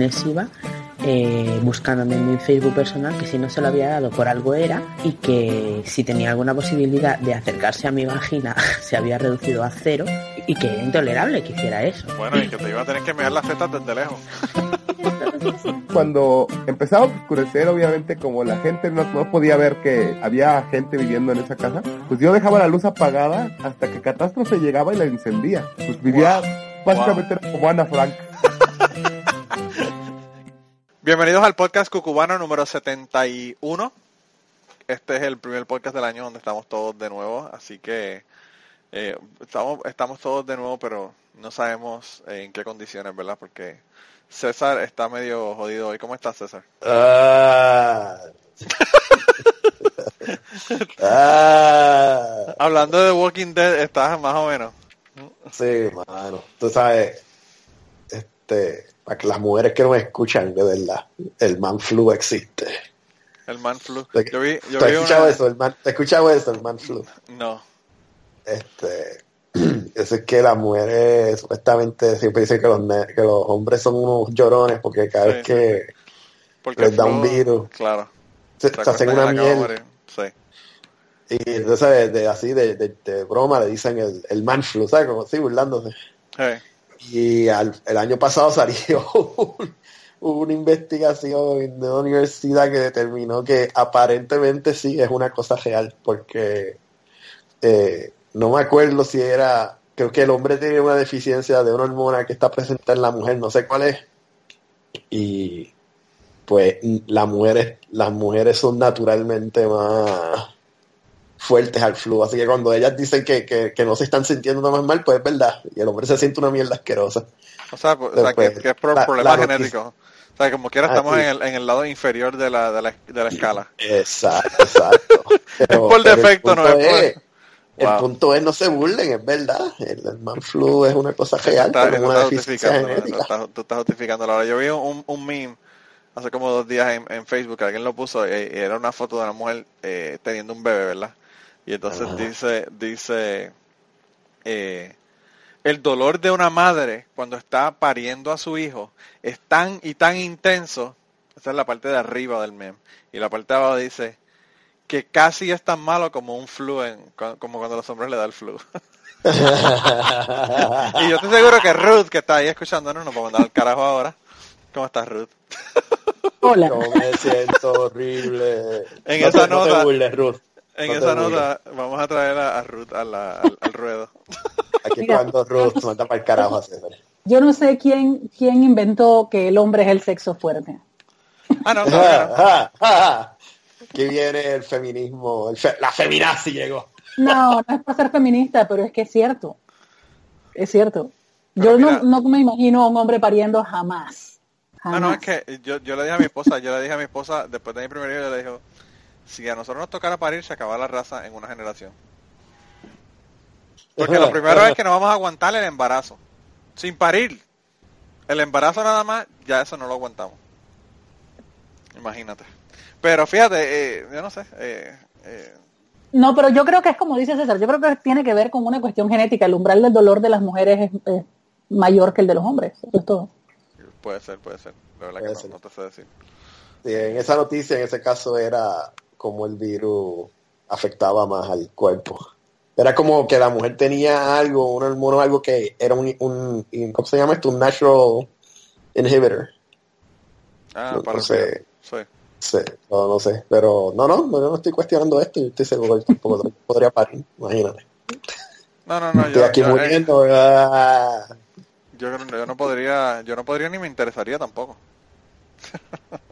iba, eh, buscándome en mi Facebook personal, que si no se lo había dado por algo era, y que si tenía alguna posibilidad de acercarse a mi vagina se había reducido a cero, y que era intolerable que hiciera eso. Bueno, y que te iba a tener que mirar las tetas desde lejos. Cuando empezaba a oscurecer, obviamente, como la gente no, no podía ver que había gente viviendo en esa casa, pues yo dejaba la luz apagada hasta que Catástrofe llegaba y la encendía. Pues vivía, básicamente era como Ana Frank. Bienvenidos al podcast Cucubano número 71. Este es el primer podcast del año donde estamos todos de nuevo, así que eh, estamos, estamos todos de nuevo, pero no sabemos eh, en qué condiciones, ¿verdad? Porque César está medio jodido hoy. ¿Cómo estás, César? Ah. Ah. Hablando de Walking Dead, estás más o menos. Sí, mano. Tú sabes, este, para que las mujeres que nos escuchan, de verdad, el man flu existe. El man flu. ¿Te, Yo vi, yo ¿te vi escuchado una... eso? El man, ¿Te has escuchado eso, el man flu? No. Este, eso es que las mujeres supuestamente siempre dicen que los, que los hombres son unos llorones porque cada Sí, vez que Porque Les da un virus. Claro. se, hacen una miel. Sí. y entonces de, así de, de- de broma le dicen el, el man flu, ¿sabes? Como así burlándose. Sí. Y el año pasado salió un- una investigación de una universidad que determinó que aparentemente sí es una cosa real, porque eh, no me acuerdo si era, creo que el hombre tiene una deficiencia de una hormona que está presente en la mujer, no sé cuál es, y pues las mujeres son naturalmente más fuertes al flu, así que cuando ellas dicen que, que, que no se están sintiendo nada más mal, pues es verdad, y el hombre se siente una mierda asquerosa. O sea, pues, o sea, que, que es por la- problemas la genéticos. O sea, como quiera Ah, estamos sí. en, el, en el lado inferior de la, de la, de la escala. Exacto, exacto. Pero- por defecto, no es por- El Wow. punto es no se burlen, es verdad. El, man flu es una cosa real, Está- pero es una deficiencia genética. Tú estás, tú estás justificándolo. Ahora, yo vi un, un meme hace como dos días en, en Facebook, alguien lo puso, eh, y era una foto de una mujer eh, teniendo un bebé, ¿verdad? Y entonces Ajá. dice, dice, eh, el dolor de una madre cuando está pariendo a su hijo es tan y tan intenso, esa es la parte de arriba del meme, y la parte de abajo dice, que casi es tan malo como un flu, en, como cuando a los hombres le da el flu. Y yo estoy seguro que Ruth, que está ahí escuchándonos, nos va a mandar al carajo ahora. ¿Cómo estás, Ruth? Hola. Yo me siento horrible. En no esa no te nota- burles, Ruth. En No esa nota vamos a traer a, a Ruth a la- al, al ruedo. Aquí Mira. cuando Ruth manda para el carajo a César. Yo no sé quién, quién inventó que el hombre es el sexo fuerte. Ah, no, no. Ah, ah. Aquí viene el feminismo, el fe- la feminazi llegó. No, no es para ser feminista, pero es que es cierto. Es cierto. Pero Yo mira- no, no me imagino a un hombre pariendo jamás. No, Jamás. no, es que yo, yo le dije a mi esposa, yo le dije a mi esposa, después de mi primer hijo, yo le dije, si a nosotros nos tocara parir, se acaba la raza en una generación. Porque lo primero es que no vamos a aguantar el embarazo. Sin parir. El embarazo nada más, ya eso no lo aguantamos. Imagínate. Pero fíjate, eh, yo no sé. eh, eh, No, pero yo creo que es como dice César, yo creo que tiene que ver con una cuestión genética. El umbral del dolor de las mujeres es, es mayor que el de los hombres. Eso es todo. puede ser, puede ser. La verdad Puede que ser. no, no te sé decir. Sí, en esa noticia, en ese caso, era como el virus afectaba más al cuerpo. Era como que la mujer tenía algo, un hormono, algo que era un, un ¿cómo se llama esto? Un natural inhibitor. Ah, No- para no sé. Sí. Sí, no, no sé, pero no, no, no, yo no estoy cuestionando esto, yo estoy seguro que tampoco podría parir, imagínate. No, no, no. Estoy Yo, aquí yo, eh, muriendo. ah. yo, creo- yo no podría, yo no podría ni me interesaría tampoco.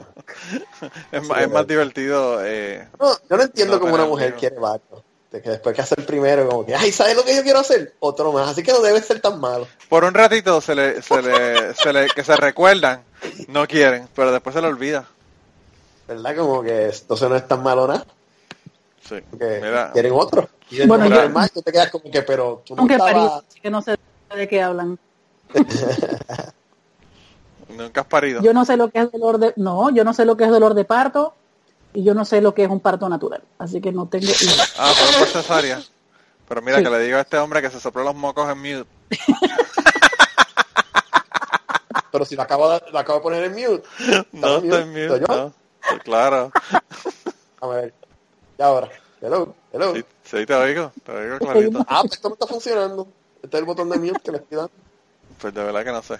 es, más, es más divertido. Eh, No, yo no entiendo No cómo una mujer quiere varios. De que después que hacer primero, como que, ay, ¿sabes lo que yo quiero hacer? Otro más, así que no debe ser tan malo. por un ratito se le, se le, se le, que se recuerdan, no quieren, pero después se le olvida. ¿Verdad? Como que entonces no es tan malo nada. Sí. Porque Mira, quieren otro. Y Bueno, yo- más, tú te quedas como que, pero tú no Aunque estabas... París, así que no sé de qué hablan. nunca has parido. Yo no sé lo que es dolor de, no, yo no sé lo que es dolor de parto y yo no sé lo que es un parto natural. Así que no tengo idea. Ah, fueron por cesárea. Pero mira, Sí. que le digo a este hombre que se sopló los mocos en mute. pero si lo acabo de, lo acabo de poner en mute. No ¿Estás estoy en mute? mute, ¿Soy yo? no. Sí, Claro. A ver. Y ahora. Hello, hello. Sí, sí, te oigo, te oigo clarito. Ah, pues esto me está funcionando. Este es el botón de mute que le estoy dando. Pues de verdad que no sé.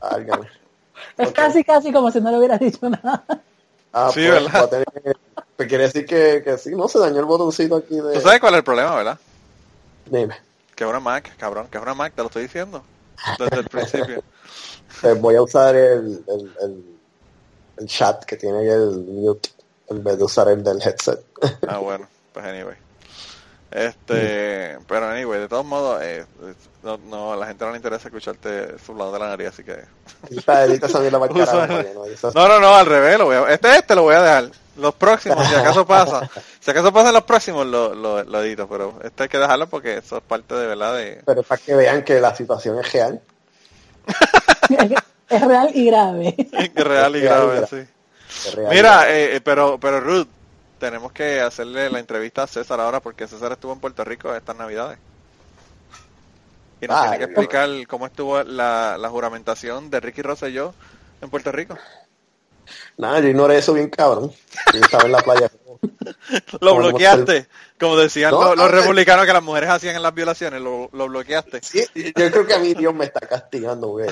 Álgame. Es casi, casi como si no le hubieras dicho nada. Ah, Sí, pues, ¿verdad? tener pues quiere decir que, que sí, no se dañó el botoncito aquí de. Tú sabes cuál es el problema, ¿verdad? Dime. Que es una Mac, cabrón, que es una Mac, te lo estoy diciendo. Desde el principio. Pues voy a usar el, el, el, el chat que tiene ahí el mute en vez de usar el del headset. Ah, bueno, pues anyway. Este, pero anyway, de todos modos, eh, no, no, a la gente no le interesa escucharte sublado de la nariz, así que... No, No, no, al revés, lo voy a- este, este lo voy a dejar. Los próximos, si acaso pasa. Si acaso pasan los próximos, lo, lo, lo edito, pero este hay que dejarlo porque eso es parte de verdad de... Pero para que vean que la situación es real. es real y grave. Es real y grave, sí. Mira, eh, eh, pero, pero Ruth, tenemos que hacerle la entrevista a César ahora porque César estuvo en Puerto Rico estas navidades. Y nos tiene que explicar cómo estuvo la, la juramentación de Ricky Rosselló en Puerto Rico. Nada, yo ignoré eso bien cabrón. Yo estaba en la playa. Lo bloqueaste, como decían No, los, los no, republicanos que las mujeres hacían en las violaciones, lo, lo bloqueaste. Sí, yo creo que a mí Dios me está castigando, güey.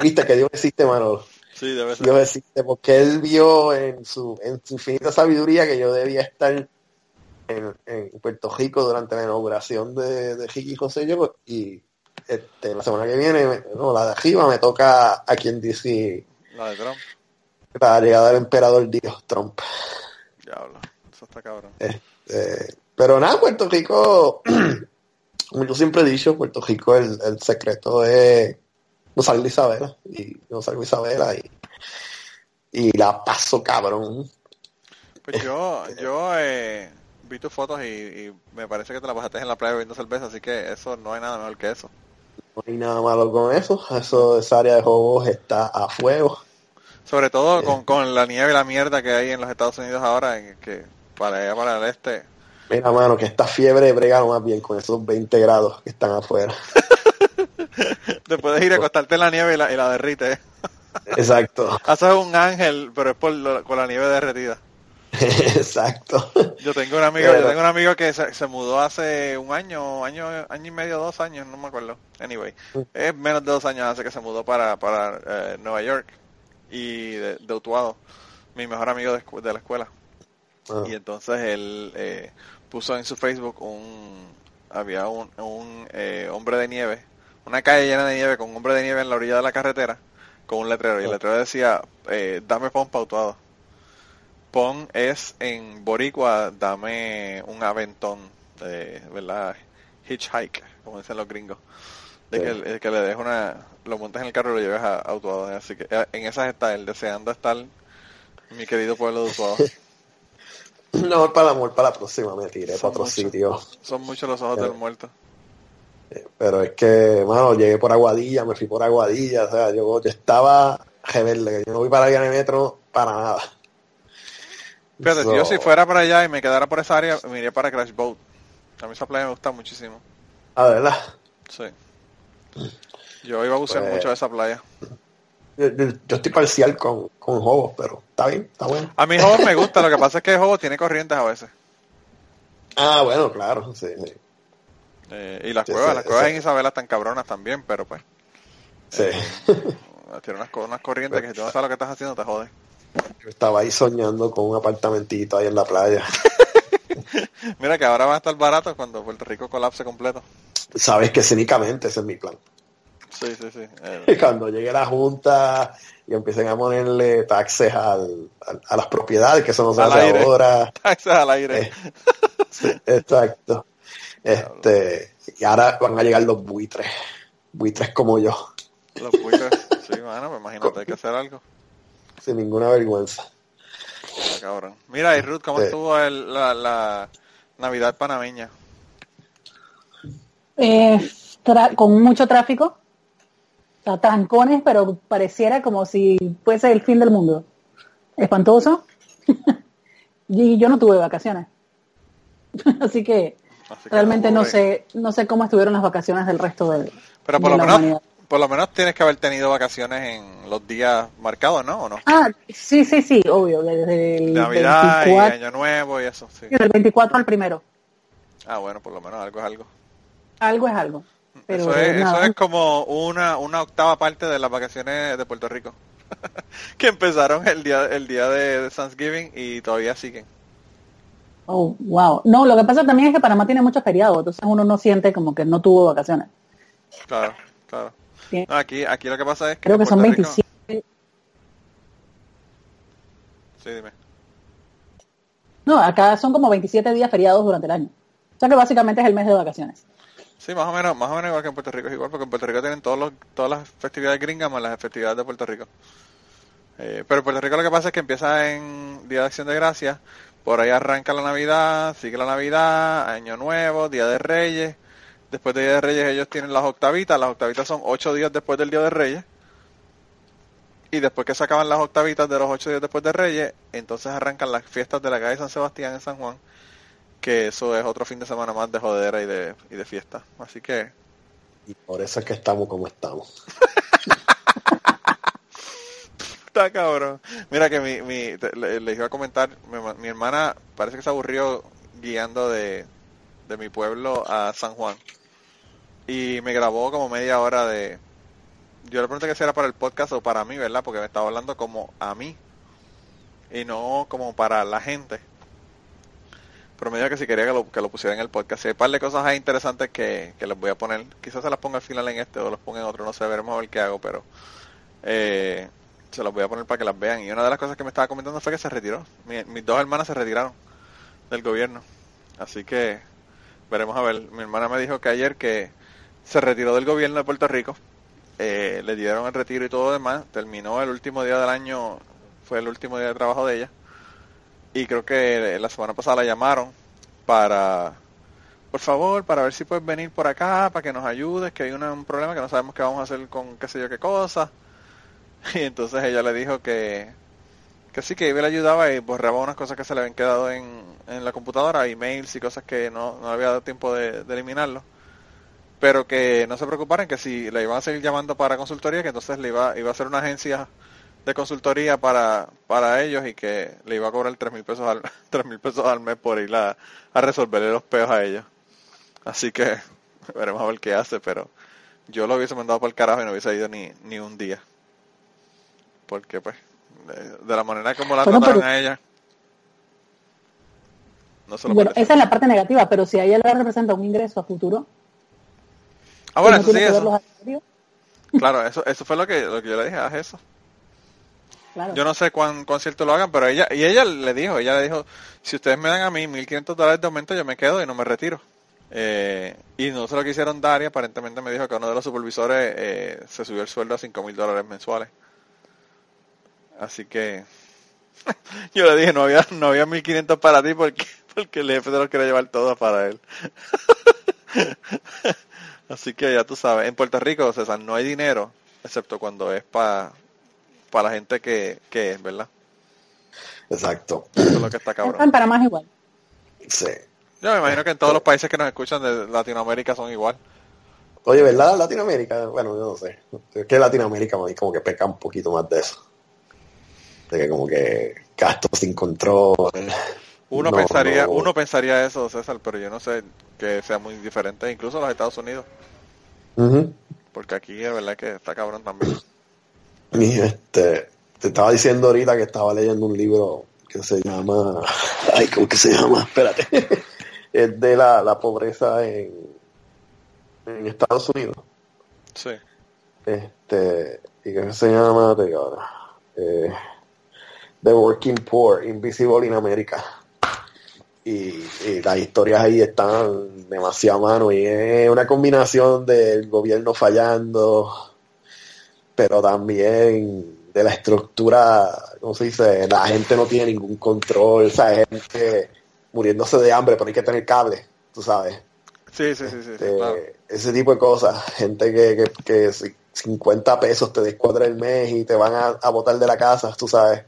Viste que Dios existe, Manolo. Sí, debe ser. Dios existe porque Él vio en su, en su infinita sabiduría que yo debía estar en, en Puerto Rico durante la inauguración de, de Ricky José yo y este, la semana que viene, no, la de arriba me toca a quien dice La de Trump, la llegada del emperador Dios Trump. diablo, eso está cabrón. Este, pero nada, Puerto Rico, como yo siempre he dicho, Puerto Rico el, el secreto es no de Isabela y no de Isabela y, y la paso cabrón. Pues yo, yo eh, vi tus fotos y, y me parece que te la pasaste en la playa bebiendo cerveza, así que eso no hay nada mejor que eso. No hay nada malo con eso. Eso, esa área de juegos está a fuego. Sobre todo con, con la nieve y la mierda que hay en los Estados Unidos ahora, en que para allá para el este. Mira, mano, que esta fiebre brega más bien con esos 20 grados que están afuera. Te puedes ir a acostarte en la nieve y la, y la derrite. Exacto, Haces un ángel, pero es por lo- con la nieve derretida. exacto. Yo tengo un amigo, Pero- yo tengo un amigo que se, se mudó hace un año, año, año y medio, dos años, no me acuerdo. Anyway, es menos de dos años hace que se mudó para, para eh, Nueva York y de, de Utuado, mi mejor amigo de, de la escuela. Ah, Y entonces él eh, puso en su Facebook un, había un, un eh, hombre de nieve, una calle llena de nieve con un hombre de nieve en la orilla de la carretera con un letrero y el letrero decía, eh, dame pon pautado. Pon es en boricua, dame un aventón, eh, ¿verdad? Hitchhike, como dicen los gringos. De Sí. que, el- el que le des una, lo montes en el carro y lo lleves a, a Utuado. Así que eh, en esas está él, deseando estar mi querido pueblo de Utuado. No, para el amor, para la próxima me tiré Son para otro sitio. Son muchos los ojos del muerto. Pero es que, mano, llegué por Aguadilla, me fui por Aguadilla, o sea, yo, yo estaba rebelde, yo no voy para la vía de metro para nada. Fíjate, So, yo si fuera para allá y me quedara por esa área, me iría para Crash Boat. A mí esa playa me gusta muchísimo. A verdad, Sí. Yo iba a bucear Pues- mucho de esa playa. yo, yo- yo estoy parcial con, con Jobos, pero está bien, está bueno. A mí Jobo me gusta, lo que pasa es que Jobo tiene corrientes a veces. Ah, bueno, claro, sí, sí. Eh, y las Sí, cuevas, sí, las cuevas sí. en Isabela están cabronas también, pero pues, sí. tiene unas, unas corrientes que si tú no sabes lo que estás haciendo te jode. Yo estaba ahí soñando con un apartamentito ahí en la playa. Mira que ahora va a estar barato cuando Puerto Rico colapse completo. Sabes que cínicamente ese es mi plan. Sí, sí, sí. Eh, Y cuando llegue la junta y empiecen a ponerle taxes al, al- a las propiedades, que eso no se Al hace aire. ahora. taxes al aire. Eh, sí, exacto. Este, y ahora van a llegar los buitres. Buitres como yo, Los buitres. Sí, mano, pues imagínate, hay que hacer algo. sin ninguna vergüenza. Está cabrón. Mira, y Ruth, ¿cómo Sí. estuvo el- la, la Navidad panameña? Eh, con mucho tráfico, o sea, trancones, pero pareciera como si fuese el fin del mundo. Espantoso. y yo no tuve vacaciones. Que Así que realmente no sé, no sé cómo estuvieron las vacaciones del resto del Pero por de lo la menos, humanidad. por lo menos tienes que haber tenido vacaciones en los días marcados, ¿no? ¿O no? Ah, sí, sí, sí, obvio, desde el Navidad 24, y Año Nuevo y eso, sí. del 24 al primero. Ah, bueno, por lo menos algo es algo. Algo es algo. Pero eso, es, eso es como una, una octava parte de las vacaciones de Puerto Rico. que empezaron el día, el día de Thanksgiving y todavía siguen. Oh, wow. No, lo que pasa también es que Panamá tiene muchos feriados, entonces uno no siente como que no tuvo vacaciones. Claro, claro. No, aquí, aquí lo que pasa es que Creo que son Puerto Rico- 27. Sí, dime. No, acá son como 27 días feriados durante el año. O sea que básicamente es el mes de vacaciones. Sí, más o menos, más o menos igual que en Puerto Rico es igual, porque en Puerto Rico tienen todos los, todas las festividades gringas más las festividades de Puerto Rico. Eh, pero en Puerto Rico lo que pasa es que empieza en Día de Acción de Gracias, por ahí arranca la Navidad, sigue la Navidad, Año Nuevo, Día de Reyes. Después de Día de Reyes ellos tienen las octavitas, las octavitas son ocho días después del Día de Reyes. Y después que se acaban las octavitas de los ocho días después de Reyes, entonces arrancan las fiestas de la calle San Sebastián en San Juan, que eso es otro fin de semana más de jodera y de, y de fiesta. Así que Y por eso es que estamos como estamos. Está cabrón. Mira que mi, mi te- le, iba a comentar, mi hermana parece que se aburrió guiando de, de mi pueblo a San Juan. Y me grabó como media hora de... Yo le pregunté que si era para el podcast o para mí, ¿verdad? Porque me estaba hablando como a mí. Y no como para la gente. Pero me dijo que si quería que lo, que lo pusiera en el podcast. Y hay un par de cosas ahí interesantes que, que les voy a poner. Quizás se las ponga al final en este o los ponga en otro, no sé, veremos a ver qué hago, pero... Eh, se los voy a poner para que las vean. Y una de las cosas que me estaba comentando fue que se retiró. Mi- mis dos hermanas se retiraron del gobierno. Así que veremos a ver. Mi hermana me dijo que ayer que se retiró del gobierno de Puerto Rico. Eh, le dieron el retiro y todo lo demás. Terminó el último día del año. Fue el último día de trabajo de ella. Y creo que la semana pasada la llamaron para... Por favor, para ver si puedes venir por acá, para que nos ayudes, que hay una- un problema que no sabemos qué vamos a hacer con qué sé yo qué cosa. Y entonces ella le dijo que, que sí, que Ivy le ayudaba y borraba unas cosas que se le habían quedado en, en la computadora, emails y cosas que no, no había dado tiempo de, de eliminarlo. Pero que no se preocuparan, que si le iban a seguir llamando para consultoría, que entonces le iba, iba a ser una agencia de consultoría para, para ellos y que le iba a cobrar tres mil pesos al, tres mil pesos al mes por ir a, a resolverle los peos a ellos. Así que veremos a ver qué hace, pero yo lo hubiese mandado por el carajo y no hubiese ido ni, ni un día porque pues de, la manera como la Bueno, trataron pero- a ella no se lo Bueno, esa es la parte negativa, pero si a ella le representa un ingreso a futuro, ah bueno no eso sí eso. claro eso eso fue lo que lo que yo le dije haz eso. Claro. yo no sé cuán, cuán cierto lo hagan pero ella y ella le dijo ella le dijo si ustedes me dan a mí 1500 dólares de aumento yo me quedo y no me retiro Eh, y no se lo quisieron dar y aparentemente me dijo que uno de los supervisores eh, se subió el sueldo a 5 mil dólares mensuales así que yo le dije no había no había 1500 para ti porque porque el jefe se los quería llevar todo para él así que ya tú sabes en Puerto Rico César no hay dinero excepto cuando es para para la gente que, que es verdad Exacto. eso es lo que está en cabrón Panamá es igual. Sí. yo me imagino que en todos los países que nos escuchan de Latinoamérica son igual Oye, ¿verdad? Latinoamérica, bueno, yo no sé. Es que Latinoamérica como que peca un poquito más de eso. De que como que gastos sin control. uno No, pensaría no. uno pensaría eso César pero yo no sé que sea muy diferente incluso los Estados Unidos porque aquí de verdad que está cabrón también Y este, te estaba diciendo ahorita que estaba leyendo un libro que se llama, ay, ¿cómo que se llama? Espérate. es de la, la pobreza en, en Estados Unidos. sí Este, y que se llama, te digo ahora, eh, The Working Poor, Invisible in America. Y, y las historias ahí están demasiado a mano y es una combinación del gobierno fallando, pero también de la estructura, ¿cómo se dice? La gente no tiene ningún control, o sea, gente muriéndose de hambre, pero hay que tener cable, tú sabes. sí sí sí sí, sí, Este, claro. ese tipo de cosas. Gente que, que, que si- 50 pesos te descuadra el mes y te van a, a botar de la casa, tú sabes.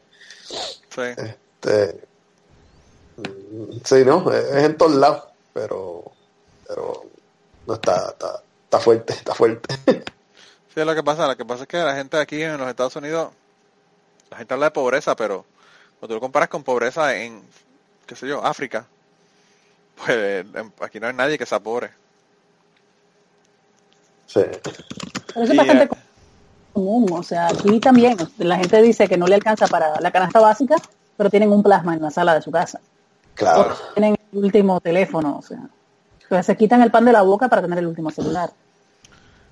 Sí Este, sí, ¿no? Es en todos lados, pero, pero no está, está, está fuerte, está fuerte. Sí, es lo que pasa. Lo que pasa es que la gente aquí en los Estados Unidos, la gente habla de pobreza, pero cuando tú lo comparas con pobreza en, qué sé yo, África, pues en- aquí no hay nadie que sea pobre. Sí. Pero eso Y, es bastante eh, común, o sea, aquí también la gente dice que no le alcanza para la canasta básica, pero tienen un plasma en la sala de su casa. Claro. Tienen el último teléfono, o sea, pues se quitan el pan de la boca para tener el último celular.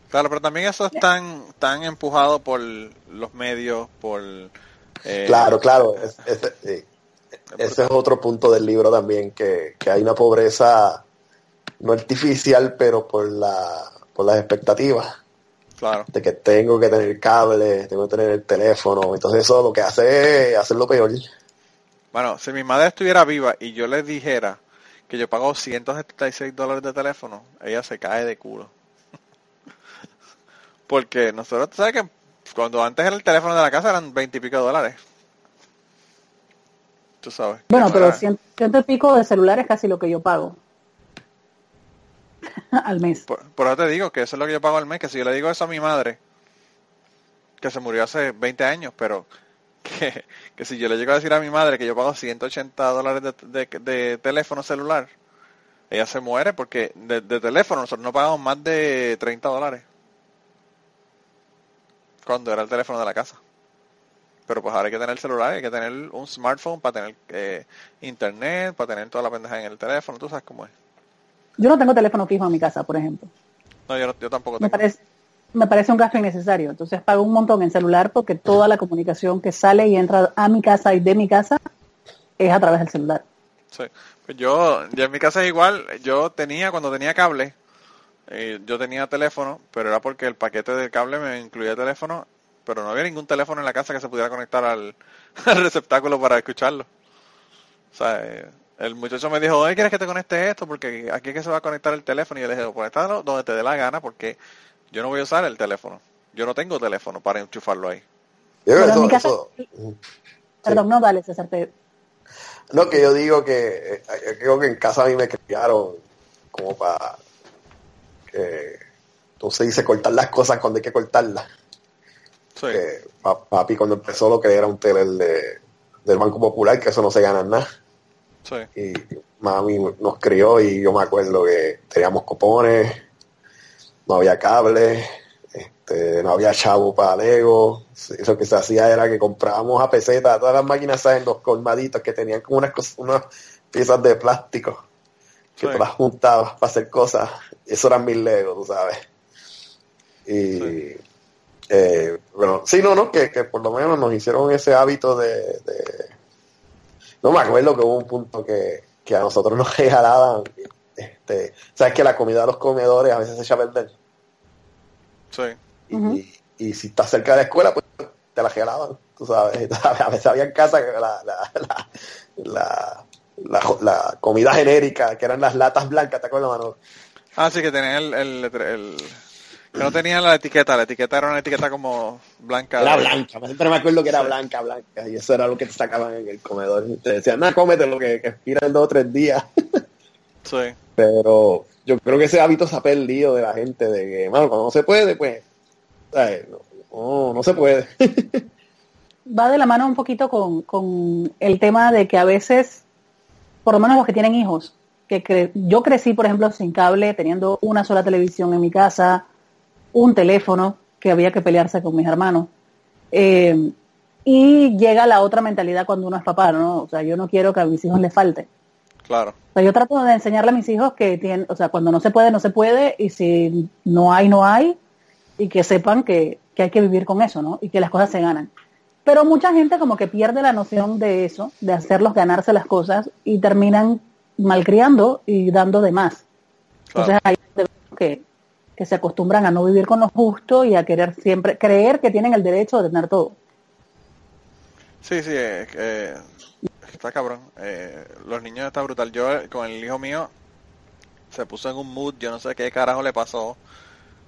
Claro, pero también eso es tan, tan empujado por los medios, por... eh, Claro, claro. Es- sí. Ese es otro punto del libro también, que, que hay una pobreza no artificial, pero por la por las expectativas Claro. de que tengo que tener cable, tengo que tener el teléfono. Entonces eso lo que hace es hacerlo peor. Bueno, si mi madre estuviera viva y yo le dijera que yo pago 176 dólares de teléfono, ella se cae de culo. Porque nosotros, tú sabes que cuando antes era el teléfono de la casa eran 20 y pico de dólares. Tú sabes. Bueno, pero ciento, ciento y pico de celular es casi lo que yo pago al mes. Por, por eso te digo que eso es lo que yo pago al mes, que si yo le digo eso a mi madre, que se murió hace 20 años, pero que, si yo le llego a decir a mi madre que yo pago 180 dólares de, de- de teléfono celular, ella se muere porque de, de teléfono nosotros no pagamos más de 30 dólares. Cuando era el teléfono de la casa. Pero pues ahora hay que tener celular, hay que tener un smartphone para tener eh, internet, para tener toda la pendeja en el teléfono, tú sabes cómo es. Yo no tengo teléfono fijo en mi casa, por ejemplo. No, yo, no- yo tampoco Me tengo. parece, me parece un gasto innecesario. Entonces pago un montón en celular porque toda la comunicación que sale y entra a mi casa y de mi casa es a través del celular. Sí. Pues yo, ya en mi casa es igual, yo tenía, cuando tenía cable, eh, yo tenía teléfono, pero era porque el paquete del cable me incluía teléfono, pero no había ningún teléfono en la casa que se pudiera conectar al, al receptáculo para escucharlo. O sea, eh, el muchacho me dijo, ¿dónde quieres que te conecte esto? Porque aquí es que se va a conectar el teléfono. Y yo le dije, conéctalo donde te dé la gana, porque yo no voy a usar el teléfono. Yo no tengo teléfono para enchufarlo ahí. Yo creo Pero en mi eso- Perdón, no, dale, César. Te... No, que yo digo que eh, yo creo que en casa a mí me criaron como para que entonces dice cortar las cosas cuando hay que cortarlas. Sí, Que papi cuando empezó lo que era un teler de, del Banco Popular, que eso no se gana nada. Sí, Y mami nos crió y yo me acuerdo que teníamos copones, no había cable, este, no había chavo para Lego. Eso que se hacía era que comprábamos a peseta todas las máquinas en los colmaditos que tenían como unas, cosas, unas piezas de plástico que Sí. tú las juntabas para hacer cosas. Eso eran mis Legos, tú sabes. Y Sí. eh, bueno, sí, no, no, que, que por lo menos nos hicieron ese hábito de, de- no me acuerdo que hubo un punto que, que a nosotros nos regalaban, este, sabes que la comida de los comedores a veces se echa a perder. sí. Y, y si estás cerca de la escuela, pues te la regalaban, tú sabes. A veces había en casa que la, la, la, la, la- la comida genérica, que eran las latas blancas, ¿te acuerdas, mano? Ah, sí, que tenía el, el, el- que no tenía la etiqueta, la etiqueta era una etiqueta como blanca. Era blanca, siempre me acuerdo que era Sí. blanca, blanca, y eso era lo que te sacaban en el comedor. Y te decían, no, cómete lo que, que expira en dos o tres días. Sí, Pero yo creo que ese hábito se ha perdido de la gente, de que, mano, cuando no se puede, pues, ¿sabes? no, no, no se puede. Va de la mano un poquito con, con el tema de que a veces, por lo menos los que tienen hijos, que cre- yo crecí, por ejemplo, sin cable, teniendo una sola televisión en mi casa, un teléfono que había que pelearse con mis hermanos. Eh, y llega la otra mentalidad cuando uno es papá, ¿no? O sea, yo no quiero que a mis hijos les falte. claro. O sea, yo trato de enseñarle a mis hijos que tienen, o sea, cuando no se puede, no se puede, y si no hay, no hay, y que sepan que, que hay que vivir con eso, ¿no? Y que las cosas se ganan. Pero mucha gente como que pierde la noción de eso, de hacerlos ganarse las cosas, y terminan malcriando y dando de más. Entonces ahí que, que se acostumbran a no vivir con lo justo y a querer siempre, creer que tienen el derecho de tener todo. Sí, sí, eh, eh, está cabrón. Eh, los niños está brutal. Yo eh, con el hijo mío se puso en un mood, yo no sé qué carajo le pasó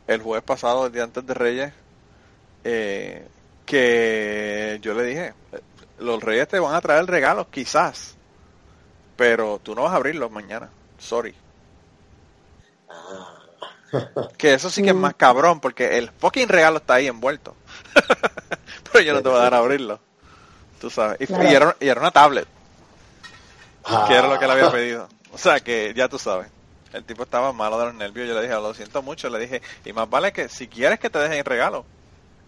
el jueves pasado, el día antes de Reyes, eh, que yo le dije, los Reyes te van a traer regalos, quizás, pero tú no vas a abrirlos mañana. Sorry. Que eso sí que es más cabrón, porque el fucking regalo está ahí envuelto. Pero yo no te voy a dar a abrirlo. Tú sabes. Y, Claro. y era, y era una tablet, Ah, que era lo que él había pedido. O sea que ya tú sabes. El tipo estaba malo de los nervios. Yo le dije, lo siento mucho. Le dije, y más vale que si quieres que te dejen el regalo,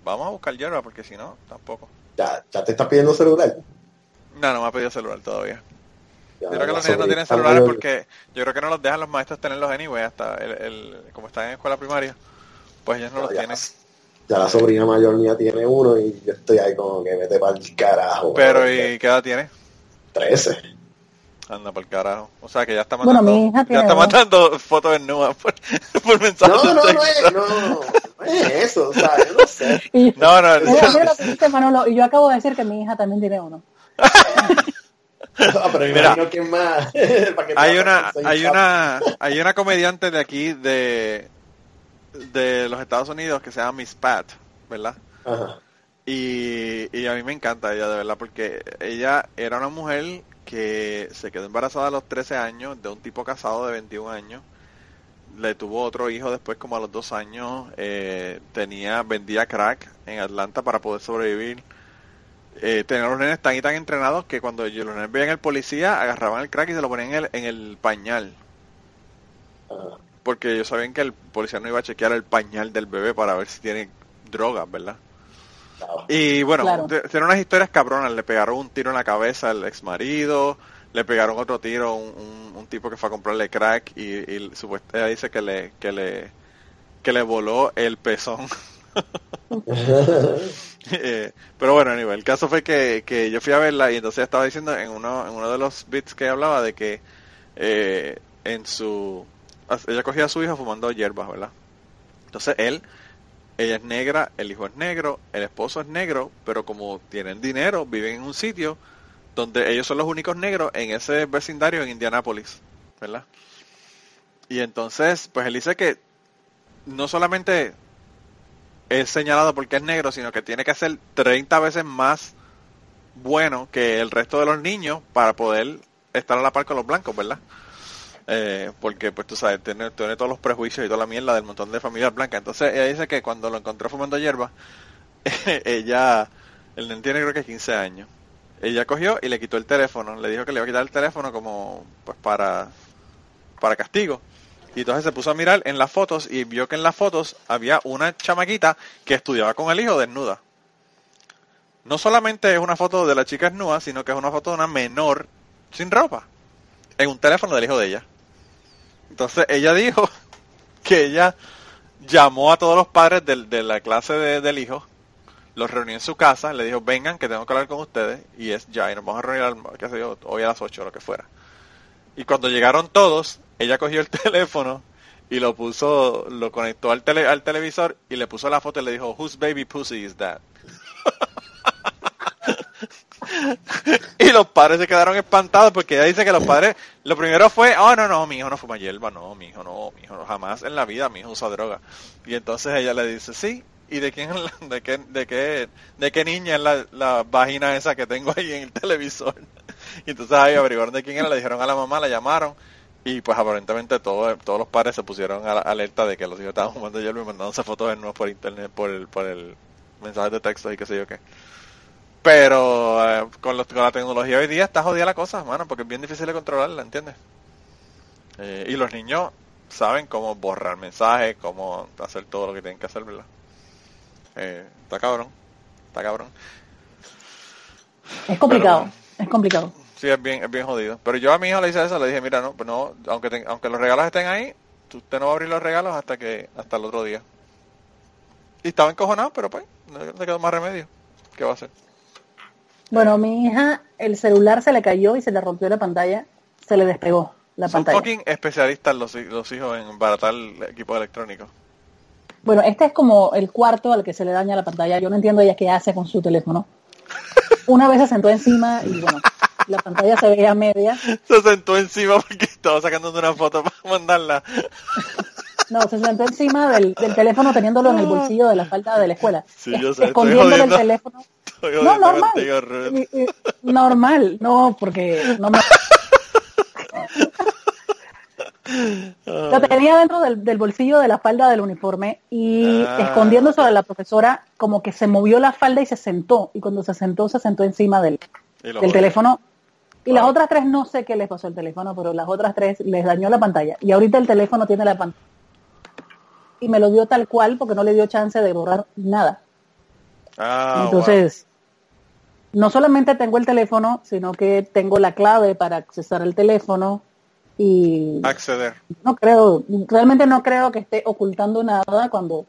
vamos a buscar hierba, porque si no, tampoco. Ya, ya te estás pidiendo celular. No, no me ha pedido celular todavía. Ya, Yo creo que los niños no tienen celulares mayor- porque yo creo que no los dejan los maestros tenerlos anyway, hasta el, el- como están en escuela primaria, pues ellos no los ya, tienen. ya la sobrina mayor mía tiene uno y yo estoy ahí como que vete para el carajo. Pero ¿y qué edad tiene? 13. Anda por el carajo. O sea que ya está Bueno, matando, mi hija ya está matando fotos desnudas por, por mensaje No, no, no es, no, no es eso, o sea, yo no sé. Y, No, no, mira, mira lo que dice Manolo, y yo acabo de decir que mi hija también tiene uno. Ah, pero Mira. que más. hay una, hay una, hay una comediante de aquí de, de los Estados Unidos que se llama Miss Pat, ¿verdad? Ajá. Y, y a mí me encanta ella, de verdad, porque ella era una mujer que se quedó embarazada a los 13 años de un tipo casado de 21 años. Le tuvo otro hijo después como a los dos años. eh, tenía, vendía crack en Atlanta para poder sobrevivir. Eh, tenía los nenes tan y tan entrenados que cuando los nenes veían el policía, agarraban el crack y se lo ponían en el, en el pañal. Ajá. Porque ellos sabían que el policía no iba a chequear el pañal del bebé para ver si tiene drogas, ¿verdad? Claro. Y bueno, Claro. tiene unas historias cabronas. Le pegaron un tiro en la cabeza al ex marido, le pegaron otro tiro a un, un- un tipo que fue a comprarle crack y, y supuest- ella dice que le, que le, que le voló el pezón. Eh, pero bueno, el caso fue que, que yo fui a verla y entonces estaba diciendo en uno, en uno de los bits que hablaba de que eh, en su... Ella cogía a su hijo fumando hierbas, ¿verdad? Entonces él, ella es negra, el hijo es negro, el esposo es negro, pero como tienen dinero, viven en un sitio donde ellos son los únicos negros en ese vecindario en Indianápolis, ¿verdad? Y entonces, pues él dice que no solamente es señalado porque es negro, sino que tiene que ser 30 veces más bueno que el resto de los niños para poder estar a la par con los blancos, ¿verdad? Eh, porque, pues tú sabes, tiene, tiene todos los prejuicios y toda la mierda del montón de familias blancas. Entonces ella dice que cuando lo encontró fumando hierba, ella, el nene tiene creo que 15 años. Ella cogió y le quitó el teléfono, le dijo que le iba a quitar el teléfono como pues para, para castigo. Y entonces se puso a mirar en las fotos y vio que en las fotos había una chamaquita que estudiaba con el hijo desnuda. No solamente es una foto de la chica desnuda, sino que es una foto de una menor sin ropa en un teléfono del hijo de ella. Entonces ella dijo que ella llamó a todos los padres del- de, la clase de- del hijo, los reunió en su casa, le dijo, vengan que tengo que hablar con ustedes, y es ya, y nos vamos a reunir qué hoy a las 8 o lo que fuera. Y cuando llegaron todos, ella cogió el teléfono y lo puso, lo conectó al, tele, al televisor y le puso la foto y le dijo, whose baby pussy is that? y los padres se quedaron espantados porque ella dice que los padres, lo primero fue, oh no, no, mi hijo no fuma hierba, no, mi hijo no, mi hijo no, jamás en la vida mi hijo usa droga. Y entonces ella le dice, sí, ¿y de quién, de qué, de qué, de qué niña es la, la vagina esa que tengo ahí en el televisor? Y entonces ahí averiguaron de quién era, le dijeron a la mamá, la llamaron y pues aparentemente todo- todos los padres se pusieron a la alerta de que los hijos estaban fumando hierba y mandándose fotos de nuevo por internet, por el, por el mensaje de texto y qué sé yo qué. Pero eh, con, los- con la tecnología hoy día está jodida la cosa, mano, porque es bien difícil de controlarla, ¿entiendes? Eh, y los niños saben cómo borrar mensajes, cómo hacer todo lo que tienen que hacer, ¿verdad? Eh, está cabrón, está cabrón. Es complicado, es complicado. Sí, es bien, es bien jodido. Pero yo a mi hijo le hice eso, le dije, mira, no, pues no, aunque te- aunque los regalos estén ahí, usted no va a abrir los regalos hasta que hasta el otro día. Y estaba encojonado, pero pues, no le quedó más remedio. ¿Qué va a hacer? Bueno, a mi hija, el celular se le cayó y se le rompió la pantalla, se le despegó la Son pantalla. fucking especialistas los, los hijos en baratar el equipo electrónico. Bueno, este es como el cuarto al que se le daña la pantalla. Yo no entiendo ella qué hace con su teléfono. Una vez se sentó encima y bueno, la pantalla se veía media. Se sentó encima porque estaba sacando una foto para mandarla. No, se sentó encima del, del teléfono teniéndolo en el bolsillo de la falda de la escuela. Sí, yo sé, estoy Escondiéndole el teléfono. No, normal. contigo, Ruth. Y- y- Normal, no, porque no me... Lo tenía dentro del, del bolsillo de la falda del uniforme y Ah. escondiendo sobre la profesora, como que se movió la falda y se sentó. Y cuando se sentó, se sentó encima del, del teléfono. Y las otras tres no sé qué les pasó al teléfono, pero las otras tres les dañó la pantalla. Y ahorita el teléfono tiene la pantalla. Y me lo dio tal cual porque no le dio chance de borrar nada. Ah, Entonces, no solamente tengo el teléfono, sino que tengo la clave para accesar el teléfono y acceder. no creo, realmente no creo que esté ocultando nada cuando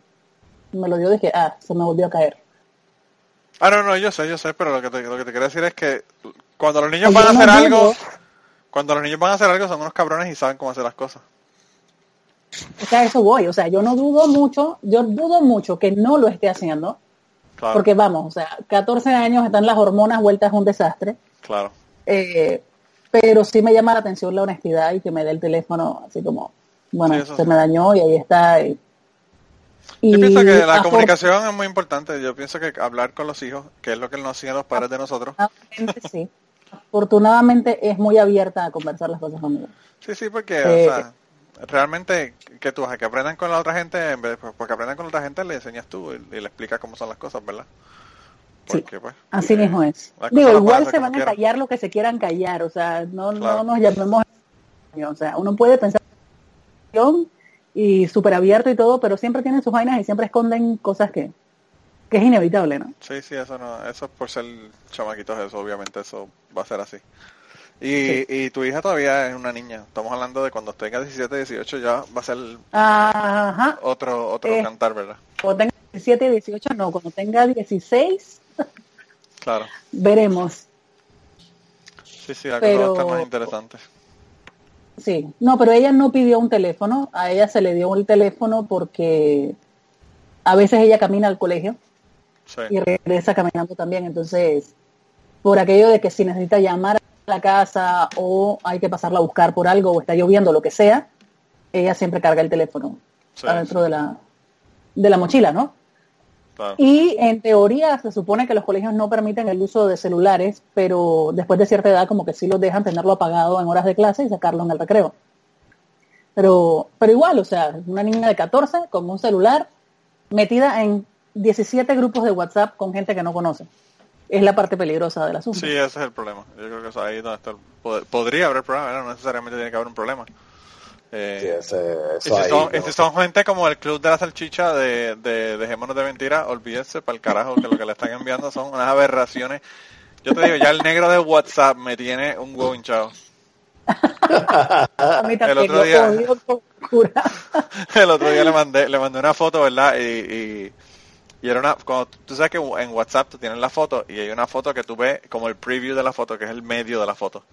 me lo dio dije, ah, se me volvió a caer. Ah, no, no, yo sé, yo sé, pero lo que te, lo que te quería decir es que cuando los niños van a hacer algo, cuando los niños van a hacer algo son unos cabrones y saben cómo hacer las cosas. O sea, a eso voy, o sea, yo no dudo mucho, yo dudo mucho que no lo esté haciendo, Claro, porque vamos, o sea, 14 años están las hormonas vueltas un desastre, claro. eh, pero sí me llama la atención la honestidad y que me dé el teléfono así como, bueno, Sí, se sí. me dañó y ahí está. Y, Yo pienso que la comunicación es muy importante. Yo pienso que hablar con los hijos, que es lo que nos hacían los padres de nosotros. Afortunadamente sí. Afortunadamente es muy abierta a conversar las cosas conmigo. Sí, sí, porque, Eh, o sea, realmente que tú, que aprendan con la otra gente, en vez, pues, porque aprendan con la otra gente, le enseñas tú y, y le explicas cómo son las cosas, ¿verdad? Sí, Porque, pues, Así eh, mismo es. Digo, igual se van a quieran. callar lo que se quieran callar, o sea, no, Claro. no nos llamemos. O sea, uno puede pensar y súper abierto y todo, pero siempre tienen sus vainas y siempre esconden cosas que, que es inevitable, ¿no? Sí, sí, eso no, eso por ser chamaquitos, eso obviamente eso va a ser así. Y, y tu hija todavía es una niña. Estamos hablando de cuando tenga 17, 18 ya va a ser Ajá. otro otro Eh. cantar, ¿verdad? Cuando tenga 17, 18, no. Cuando tenga 16, Claro. veremos. Sí, sí, la Pero- cosa va a estar más interesante. Sí. No, pero ella no pidió un teléfono. A ella se le dio un teléfono porque a veces ella camina al colegio Sí. y regresa caminando también. Entonces, por aquello de que si necesita llamar a la casa o hay que pasarla a buscar por algo o está lloviendo, lo que sea, ella siempre carga el teléfono Sí, adentro de la de la mochila, ¿no? Claro. Y en teoría se supone que los colegios no permiten el uso de celulares, pero después de cierta edad como que sí los dejan tenerlo apagado en horas de clase y sacarlo en el recreo. Pero, pero igual, o sea, una niña de 14 con un celular metida en 17 grupos de WhatsApp con gente que no conoce. Es la parte peligrosa del asunto. Sí, ese es el problema. Yo creo que es ahí donde está el- pod- podría haber problema, no necesariamente tiene que haber un problema. Eh, Sí, ese- y si, ahí, son, y no. si son gente como el club de la salchicha de, de Dejémonos de Mentira, olvídense para el carajo que lo que le están enviando son unas aberraciones. Yo te digo, ya el negro de WhatsApp me tiene un huevo hinchado. A mí también otro lo día- odio con locura. El otro día le mandé, le mandé una foto, ¿verdad? Y, y, y era una, cuando tú sabes que en WhatsApp tú tienes la foto y hay una foto que tú ves como el preview de la foto, que es el medio de la foto.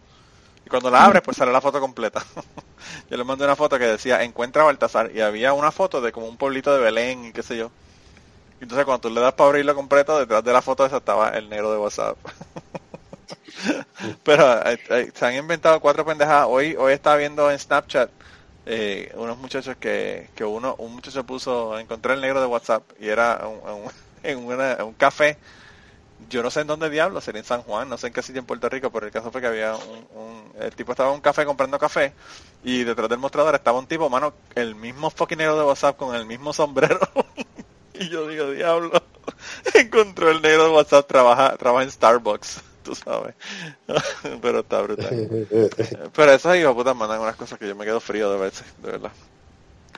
Cuando la abres, pues sale la foto completa. Yo le mandé una foto que decía, encuentra a Baltasar, y había una foto de como un pueblito de Belén y qué sé yo. Entonces cuando tú le das para abrirlo completo, detrás de la foto esa estaba el negro de WhatsApp. Pero eh, eh, se han inventado cuatro pendejadas. Hoy, hoy estaba viendo en Snapchat eh, unos muchachos que, que uno, un muchacho puso, encontré el negro de WhatsApp y era un- en, una- un café. Yo no sé en dónde diablo, sería en San Juan, no sé en qué sitio en Puerto Rico, pero el caso fue que había un, un- el tipo estaba en un café comprando café y detrás del mostrador estaba un tipo, mano, el mismo fucking negro de WhatsApp con el mismo sombrero. y yo digo, diablo, encontró el negro de WhatsApp, trabaja, trabaja en Starbucks, tú sabes. pero está brutal. Pero esos hijos de puta mandan unas cosas que yo me quedo frío de veces, de verdad.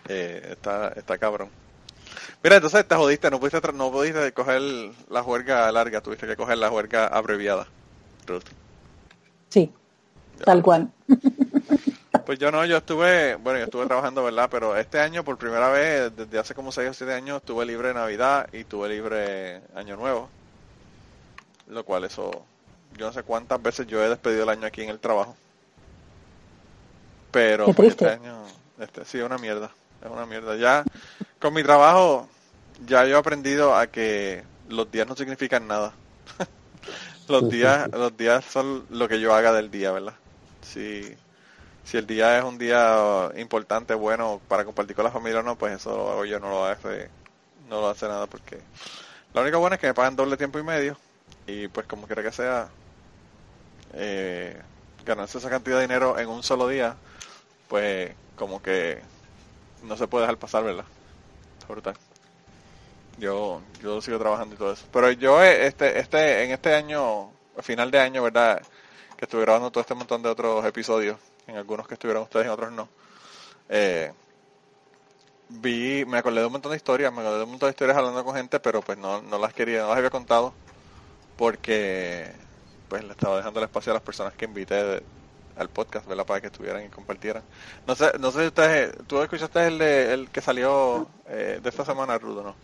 Eh, está, está cabrón. Mira, entonces te jodiste, no pudiste, no pudiste coger la juerga larga, tuviste que coger la juerga abreviada. Ruth. Sí, tal cual. Pues yo no, yo estuve, bueno, yo estuve trabajando, ¿verdad? Pero este año, por primera vez, desde hace como 6 o 7 años, tuve libre Navidad y tuve libre Año Nuevo. Lo cual eso, yo no sé cuántas veces yo he despedido el año aquí en el trabajo. Pero Qué pues, este año, este, sí, es una mierda, es una mierda. Ya, con mi trabajo, ya yo he aprendido a que los días no significan nada. los días, los días son lo que yo haga del día, ¿verdad? Si, si el día es un día importante, bueno, para compartir con la familia o no, pues eso yo, no lo hace, no lo hace nada porque lo único bueno es que me pagan doble tiempo y medio y pues como quiera que sea, eh, ganarse esa cantidad de dinero en un solo día, pues como que no se puede dejar pasar, ¿verdad? Brutal. Yo, yo sigo trabajando y todo eso. Pero yo eh, este, este, en este año, final de año, ¿verdad? Que estuve grabando todo este montón de otros episodios, en algunos que estuvieron ustedes, en otros no. Eh, vi, me acordé de un montón de historias, me acordé de un montón de historias hablando con gente, pero pues no, no las quería, no las había contado porque pues le estaba dejando el espacio a las personas que invité de- al podcast, ¿verdad? Para que estuvieran y compartieran. No sé, no sé si ustedes, tú escuchaste el, de, el que salió eh, de esta semana, Rudo, ¿no?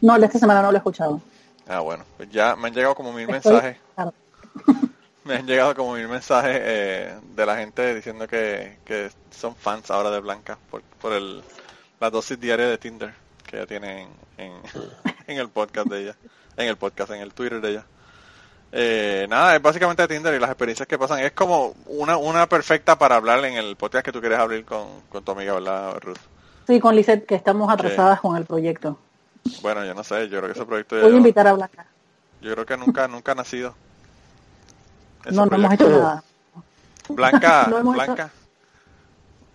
No, el de esta semana no lo he escuchado. Ah, bueno, pues ya me han llegado como mil Estoy- mensajes, me han llegado como mil mensajes eh, de la gente diciendo que, que son fans ahora de Blanca por, por el, la dosis diaria de Tinder que ella tiene en, en, en el podcast de ella, en el podcast, en el Twitter de ella. Eh, nada, es básicamente de Tinder y las experiencias que pasan. Es como una, una perfecta para hablar en el podcast que tú quieres abrir con, con tu amiga, ¿verdad, Ruth? Sí, con Lisette, que estamos atrasadas con el proyecto. Bueno, yo no sé, yo creo que ese proyecto Voy a invitar a Blanca. yo creo que nunca, nunca ha nacido. Ese No, no hemos hecho nada. Blanca, No hemos Blanca.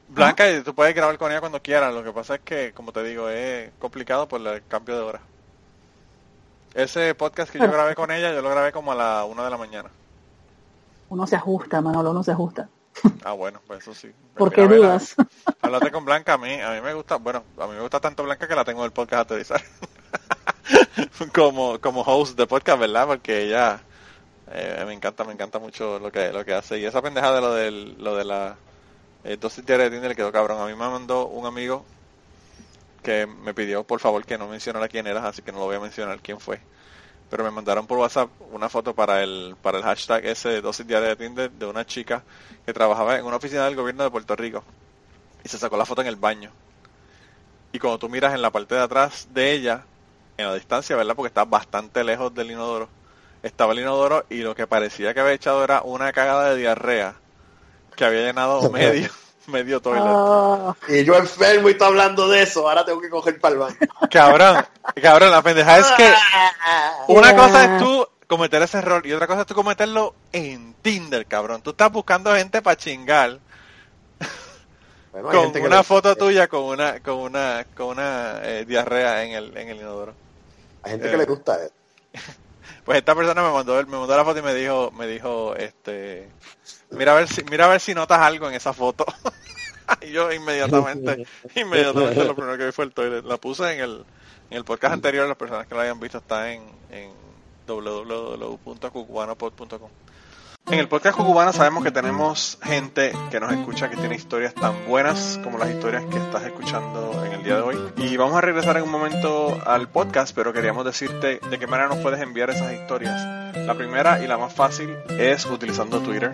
Blanca, y tú puedes grabar con ella cuando quieras. Lo que pasa es que, como te digo, es complicado por el cambio de hora. Ese podcast que yo grabé con ella, yo lo grabé como a la una de la mañana. Uno se ajusta, Manolo, uno se ajusta. Ah, bueno, pues eso sí. ¿Por Mira, qué dudas? Háblate con Blanca, a mí, a mí me gusta, bueno, a mí me gusta tanto Blanca que la tengo en el podcast aterrizar. como, como host de podcast, ¿verdad? Porque ella eh, me encanta, me encanta mucho lo que, lo que hace. Y esa pendejada de lo del, lo de la eh, dosis diaria de Tinder le quedó cabrón. A mí me mandó un amigo que me pidió por favor que no mencionara quién era, así que no lo voy a mencionar quién fue. Pero me mandaron por WhatsApp una foto para el, para el hashtag ese de dosis de Tinder de una chica que trabajaba en una oficina del gobierno de Puerto Rico y se sacó la foto en el baño. Y cuando tú miras en la parte de atrás de ella, en la distancia, ¿verdad? Porque está bastante lejos del inodoro, estaba el inodoro y lo que parecía que había echado era una cagada de diarrea que había llenado medio, medio toilet. Ah, Y yo enfermo y estoy hablando de eso, ahora tengo que coger para el baño. Cabrón, cabrón, la pendeja es que Ah. una Yeah. cosa es tú cometer ese error y otra cosa es tú cometerlo en Tinder, cabrón. Tú estás buscando gente para chingar Bueno, con gente que una le- foto tuya con una con una con una eh, diarrea en el en el inodoro. Hay gente Eh. que le gusta eso. Pues esta persona me mandó me mandó la foto y me dijo me dijo este mira a ver si mira a ver si notas algo en esa foto. y yo inmediatamente inmediatamente lo primero que vi fue el toilet. La puse en el en el podcast anterior, las personas que lo hayan visto está en en www.cucubanopod.com. En el podcast Cucubano sabemos que tenemos gente que nos escucha que tiene historias tan buenas como las historias que estás escuchando en el día de hoy. Y vamos a regresar en un momento al podcast, pero queríamos decirte de qué manera nos puedes enviar esas historias. La primera y la más fácil es utilizando Twitter.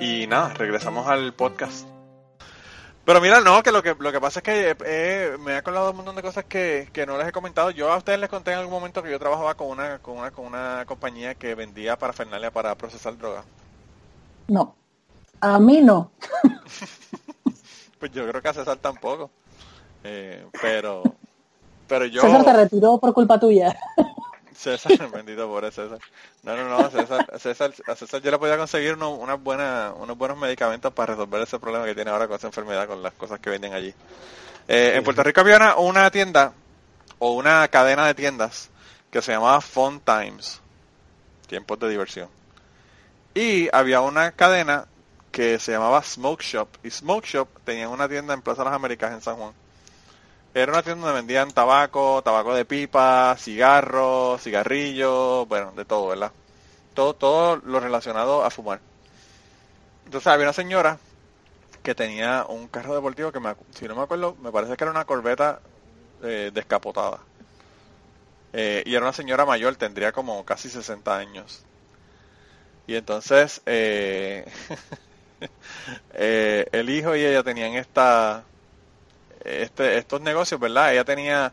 y nada, regresamos al podcast. Pero mira, no, que lo que lo que pasa es que eh, me ha colado un montón de cosas que, que no les he comentado. Yo a ustedes les conté en algún momento que yo trabajaba con una con una con una compañía que vendía parafernalia para procesar droga. no. A mí no. Pues yo creo que a César tampoco. Eh, pero pero yo César se retiró por culpa tuya. César, bendito pobre César. No, no, no, César, César, a César yo le podía conseguir uno- unas buenas, unos buenos medicamentos para resolver ese problema que tiene ahora con esa enfermedad, con las cosas que venden allí. Eh, en Puerto Rico había una, una tienda o una cadena de tiendas que se llamaba Fun Times, tiempos de diversión. Y había una cadena que se llamaba Smoke Shop y Smoke Shop tenía una tienda en Plaza Las Américas en San Juan. Era una tienda donde vendían tabaco, tabaco de pipa, cigarros, cigarrillos, bueno, de todo, ¿verdad? Todo, todo lo relacionado a fumar. Entonces había una señora que tenía un carro deportivo que, me, si no me acuerdo, me parece que era una corbeta eh, descapotada. Eh, y era una señora mayor, tendría como casi 60 años. Y entonces, eh, eh, el hijo y ella tenían esta, este, estos negocios, ¿verdad? Ella tenía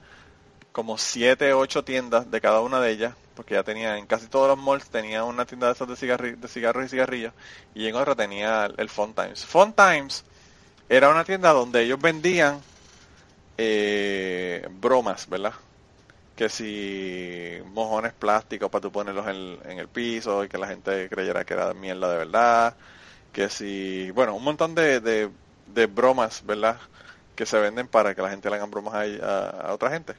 como siete, ocho tiendas de cada una de ellas, porque ya tenía en casi todos los malls tenía una tienda de esos de, de cigarros y cigarrillos, y en otra tenía el Fun Times. Times era una tienda donde ellos vendían eh, bromas, ¿verdad? Que si mojones plásticos para tú ponerlos en, en el piso y que la gente creyera que era mierda de verdad, que si, bueno, un montón de, de, de bromas, ¿verdad? Que se venden para que la gente le hagan bromas a, a- a otra gente.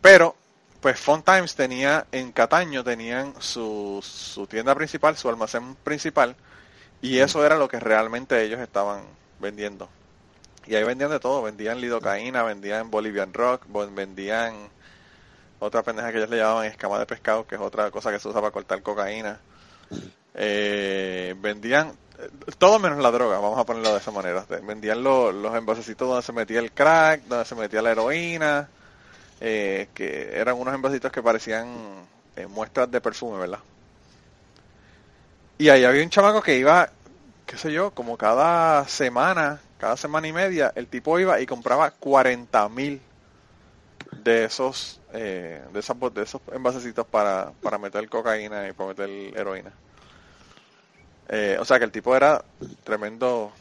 Pero, pues Fun Times tenía, en Cataño tenían su, su tienda principal, su almacén principal, y eso era lo que realmente ellos estaban vendiendo. Y ahí vendían de todo, vendían lidocaína, vendían Bolivian Rock, vendían otra pendeja que ellos le llamaban escama de pescado, que es otra cosa que se usa para cortar cocaína. Eh, vendían todo menos la droga, vamos a ponerlo de esa manera. Vendían lo- los envasecitos donde se metía el crack, donde se metía la heroína, eh, que eran unos envasitos que parecían eh, muestras de perfume, ¿verdad? Y ahí había un chamaco que iba, qué sé yo, como cada semana, cada semana y media, el tipo iba y compraba 40 mil de esos, eh, de, esas, de esos envasecitos para, para meter cocaína y para meter heroína. Eh, o sea que el tipo era tremendo,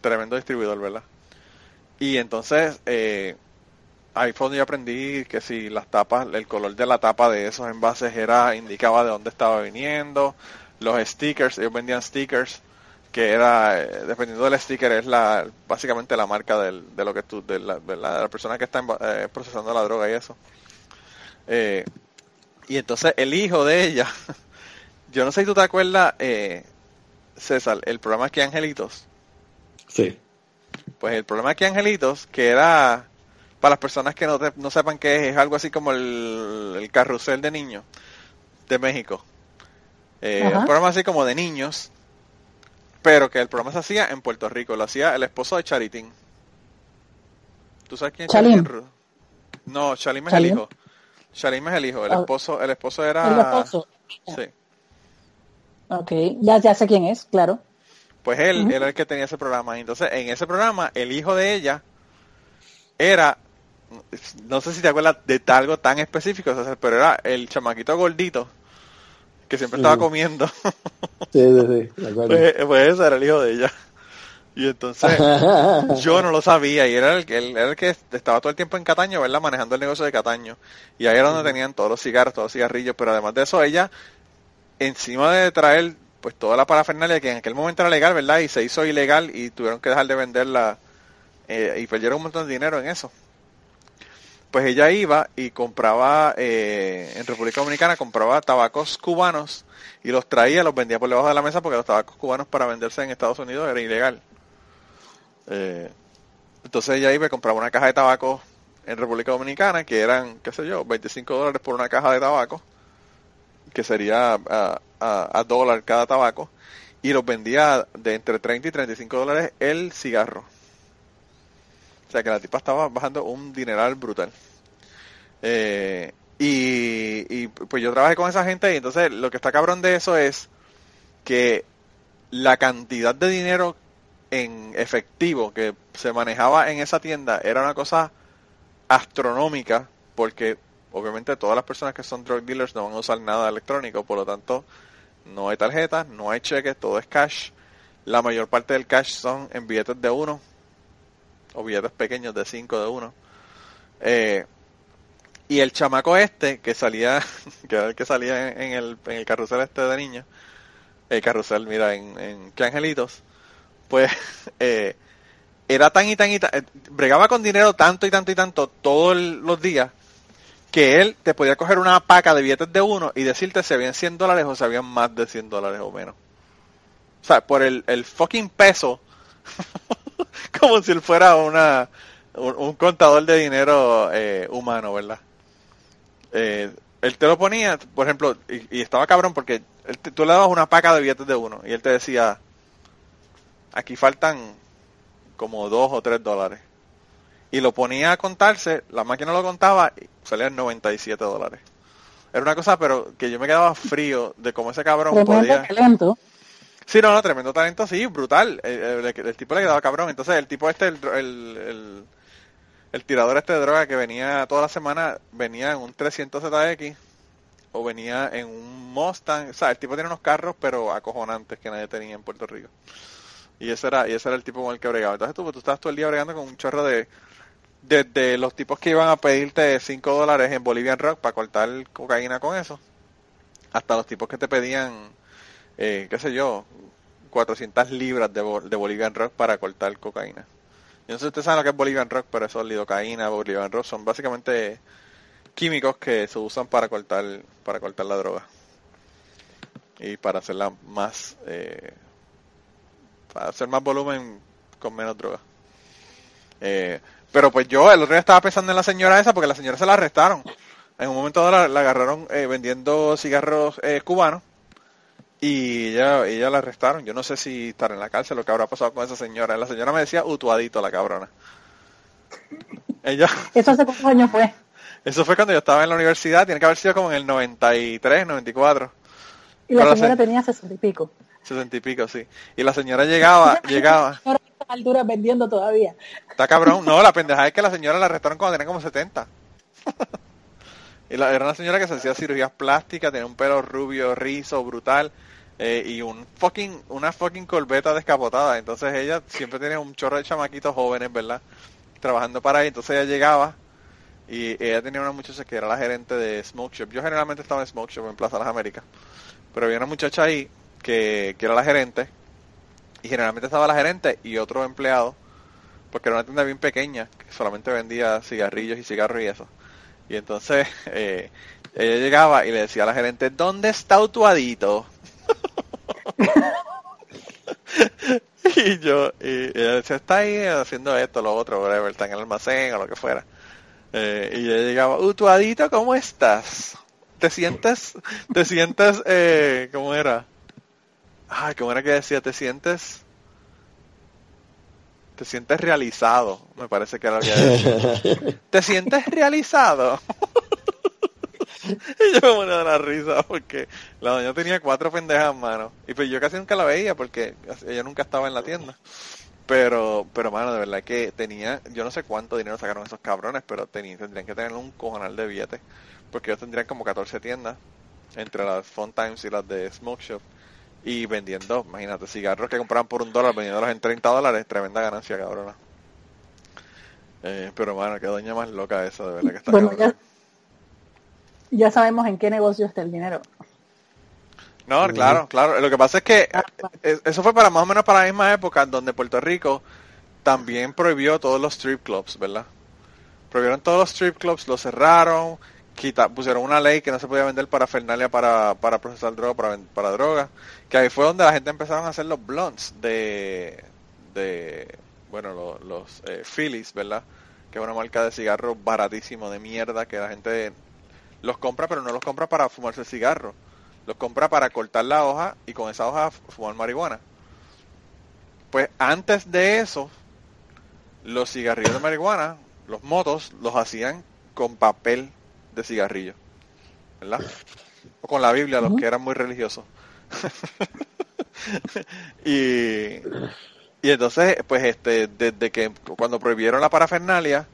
tremendo distribuidor, ¿verdad? Y entonces, eh, ahí fue donde yo aprendí que si las tapas, el color de la tapa de esos envases era, indicaba de dónde estaba viniendo, los stickers, ellos vendían stickers, que era, eh, dependiendo del sticker, es la, básicamente la marca del, de lo que tú, de la, de la, persona que está eh, procesando la droga y eso. Eh, y entonces el hijo de ella, yo no sé si tú te acuerdas, eh, César, el programa Aquí Angelitos. Sí. Pues el problema aquí, Angelitos, que era, para las personas que no, te- no sepan qué es, es algo así como el, el carrusel de niños de México. Eh, un programa así como de niños, pero que el programa se hacía en Puerto Rico, lo hacía el esposo de Charitín. ¿Tú sabes quién es Chalim. Charitín? Ru? No, Chalim es el Chalim. hijo. Chalim es el hijo, el Ah. esposo, el esposo era... El esposo. Sí. Ok, ya, ya sé quién es, claro. Pues él Ujú. era el que tenía ese programa. Entonces, en ese programa, el hijo de ella era, no sé si te acuerdas de algo tan específico, César, pero era el chamaquito gordito que siempre estaba comiendo. Sí, sí, sí. de acuerdo. pues, pues ese era el hijo de ella. Y entonces, yo no lo sabía y era el, que- él era el que estaba todo el tiempo en Cataño, ¿verdad? Manejando el negocio de Cataño. Y ahí era donde tenían todos los cigarros, todos los cigarrillos, pero además de eso, ella, encima de traer pues toda la parafernalia que en aquel momento era legal, ¿verdad? Y se hizo ilegal y tuvieron que dejar de venderla eh, y perdieron un montón de dinero en eso. Pues ella iba y compraba, eh, en República Dominicana, compraba tabacos cubanos y los traía, los vendía por debajo de la mesa porque los tabacos cubanos para venderse en Estados Unidos era ilegal. Eh, entonces ella iba y compraba una caja de tabaco en República Dominicana que eran, qué sé yo, 25 dólares por una caja de tabaco, que sería a, a, a dólar cada tabaco, y los vendía de entre 30 y 35 dólares el cigarro. O sea que la tipa estaba bajando un dineral brutal. Eh, y, y pues yo trabajé con esa gente y entonces lo que está cabrón de eso es que la cantidad de dinero en efectivo que se manejaba en esa tienda era una cosa astronómica porque obviamente todas las personas que son drug dealers no van a usar nada electrónico, por lo tanto no hay tarjetas, no hay cheques, todo es cash. La mayor parte del cash son en billetes de uno o billetes pequeños de cinco de uno. Eh, y el chamaco este que salía, que era el que salía en, el, en el carrusel este de niños, el carrusel, mira, en, en ¿Qué Angelitos? Pues eh, era tan y tan y tan, eh, bregaba con dinero tanto y tanto y tanto todos los días que él te podía coger una paca de billetes de uno y decirte si habían 100 dólares o si habían más de 100 dólares o menos. O sea, por el, el fucking peso, como si él fuera una un, contador de dinero eh, humano, ¿verdad? Eh, él te lo ponía, por ejemplo, y, y estaba cabrón porque él te- tú le dabas una paca de billetes de uno y él te decía, aquí faltan como dos o tres dólares. Y lo ponía a contarse, la máquina lo contaba salían 97 dólares. Era una cosa, pero que yo me quedaba frío de cómo ese cabrón Tremendo podía... talento. Sí, no, no, tremendo talento, sí, brutal. El, el- el tipo le quedaba cabrón. Entonces, el tipo este, el, el, el- tirador este de droga que venía toda la semana, venía en un 300 ZX o venía en un Mustang. O sea, el tipo tiene unos carros, pero acojonantes que nadie tenía en Puerto Rico. Y ese era, y ese era el tipo con el que bregaba. Entonces tú, tú estás todo el día bregando con un chorro de, desde los tipos que iban a pedirte 5 dólares en Bolivian Rock para cortar cocaína con eso, hasta los tipos que te pedían, eh, qué sé yo, 400 libras de, bo- de Bolivian Rock para cortar cocaína. Yo no sé si ustedes saben lo que es Bolivian Rock, pero eso, lidocaína, Bolivian Rock, son básicamente químicos que se usan para cortar, para cortar la droga. Y para hacerla más, eh, para hacer más volumen con menos droga. Eh, pero pues yo el otro día estaba pensando en la señora esa porque la señora se la arrestaron. En un momento dado la, la agarraron eh, vendiendo cigarros eh, cubanos y ella, ella la arrestaron. Yo no sé si estará en la cárcel o qué habrá pasado con esa señora. La señora me decía utuadito la cabrona. Ella, ¿Eso hace cuántos años fue? eso fue cuando yo estaba en la universidad, tiene que haber sido como en el 93, 94, Y la Pero la señora se- tenía sesenta y pico. 60 y pico, sí. Y la señora llegaba, llegaba. Alturas vendiendo todavía. Está cabrón. No, la pendeja es que la señora la arrestaron cuando tenía como 70. y la, era una señora que se hacía cirugías plásticas, tenía un pelo rubio, rizo, brutal. eh, y un fucking, una fucking corbeta descapotada. Entonces ella siempre tenía un chorro de chamaquitos jóvenes, ¿verdad? Trabajando para ahí. Entonces ella llegaba y ella tenía una muchacha que era la gerente de Smoke Shop. Yo generalmente estaba en Smoke Shop en Plaza Las Américas. Pero había una muchacha ahí que, que era la gerente. Y generalmente estaba la gerente y otro empleado porque era una tienda bien pequeña, que solamente vendía cigarrillos y cigarros y eso. Y entonces eh, ella llegaba y le decía a la gerente, ¿dónde está Utuadito? y yo, y ella decía, está ahí haciendo esto, lo otro, whatever, está en el almacén o lo que fuera. Eh, y ella llegaba, Utuadito, ¿cómo estás? ¿Te sientes, te sientes, eh, cómo era? Ay, ¿cómo era que decía? ¿Te sientes te sientes realizado, me parece que era lo que decía. ¿Te sientes realizado? y yo me ponía de la risa porque la doña tenía cuatro pendejas en mano. Y pues yo casi nunca la veía porque ella nunca estaba en la tienda. Pero, pero mano, de verdad que tenía, yo no sé cuánto dinero sacaron esos cabrones, pero tenían, tendrían que tener un cojonal de billetes. Porque ellos tendrían como 14 tiendas, entre las Fun Times y las de Smoke Shop. Y vendiendo, imagínate, cigarros que compraban por un dólar, vendiéndolos en 30 dólares, tremenda ganancia, cabrona. Eh, pero mano, qué doña más loca esa, de verdad que está Bueno, cabrona. Ya sabemos en qué negocio está el dinero. No, claro, claro. Lo que pasa es que eh, eso fue para más o menos para la misma época donde Puerto Rico también prohibió todos los strip clubs, ¿verdad? Prohibieron todos los strip clubs, los cerraron, quita, pusieron una ley que no se podía vender para Fernalia para, para procesar droga, para, para droga, que ahí fue donde la gente empezaron a hacer los blunts de, de bueno, lo- los eh, Phillies, ¿verdad? Que es una marca de cigarros baratísimo de mierda que la gente los compra, pero no los compra para fumarse el cigarro. Los compra para cortar la hoja y con esa hoja fumar marihuana. Pues antes de eso, los cigarrillos de marihuana, los motos, los hacían con papel de cigarrillo. ¿Verdad? O con la Biblia, los que eran muy religiosos. y, y entonces, pues este, desde que cuando prohibieron la parafernalia,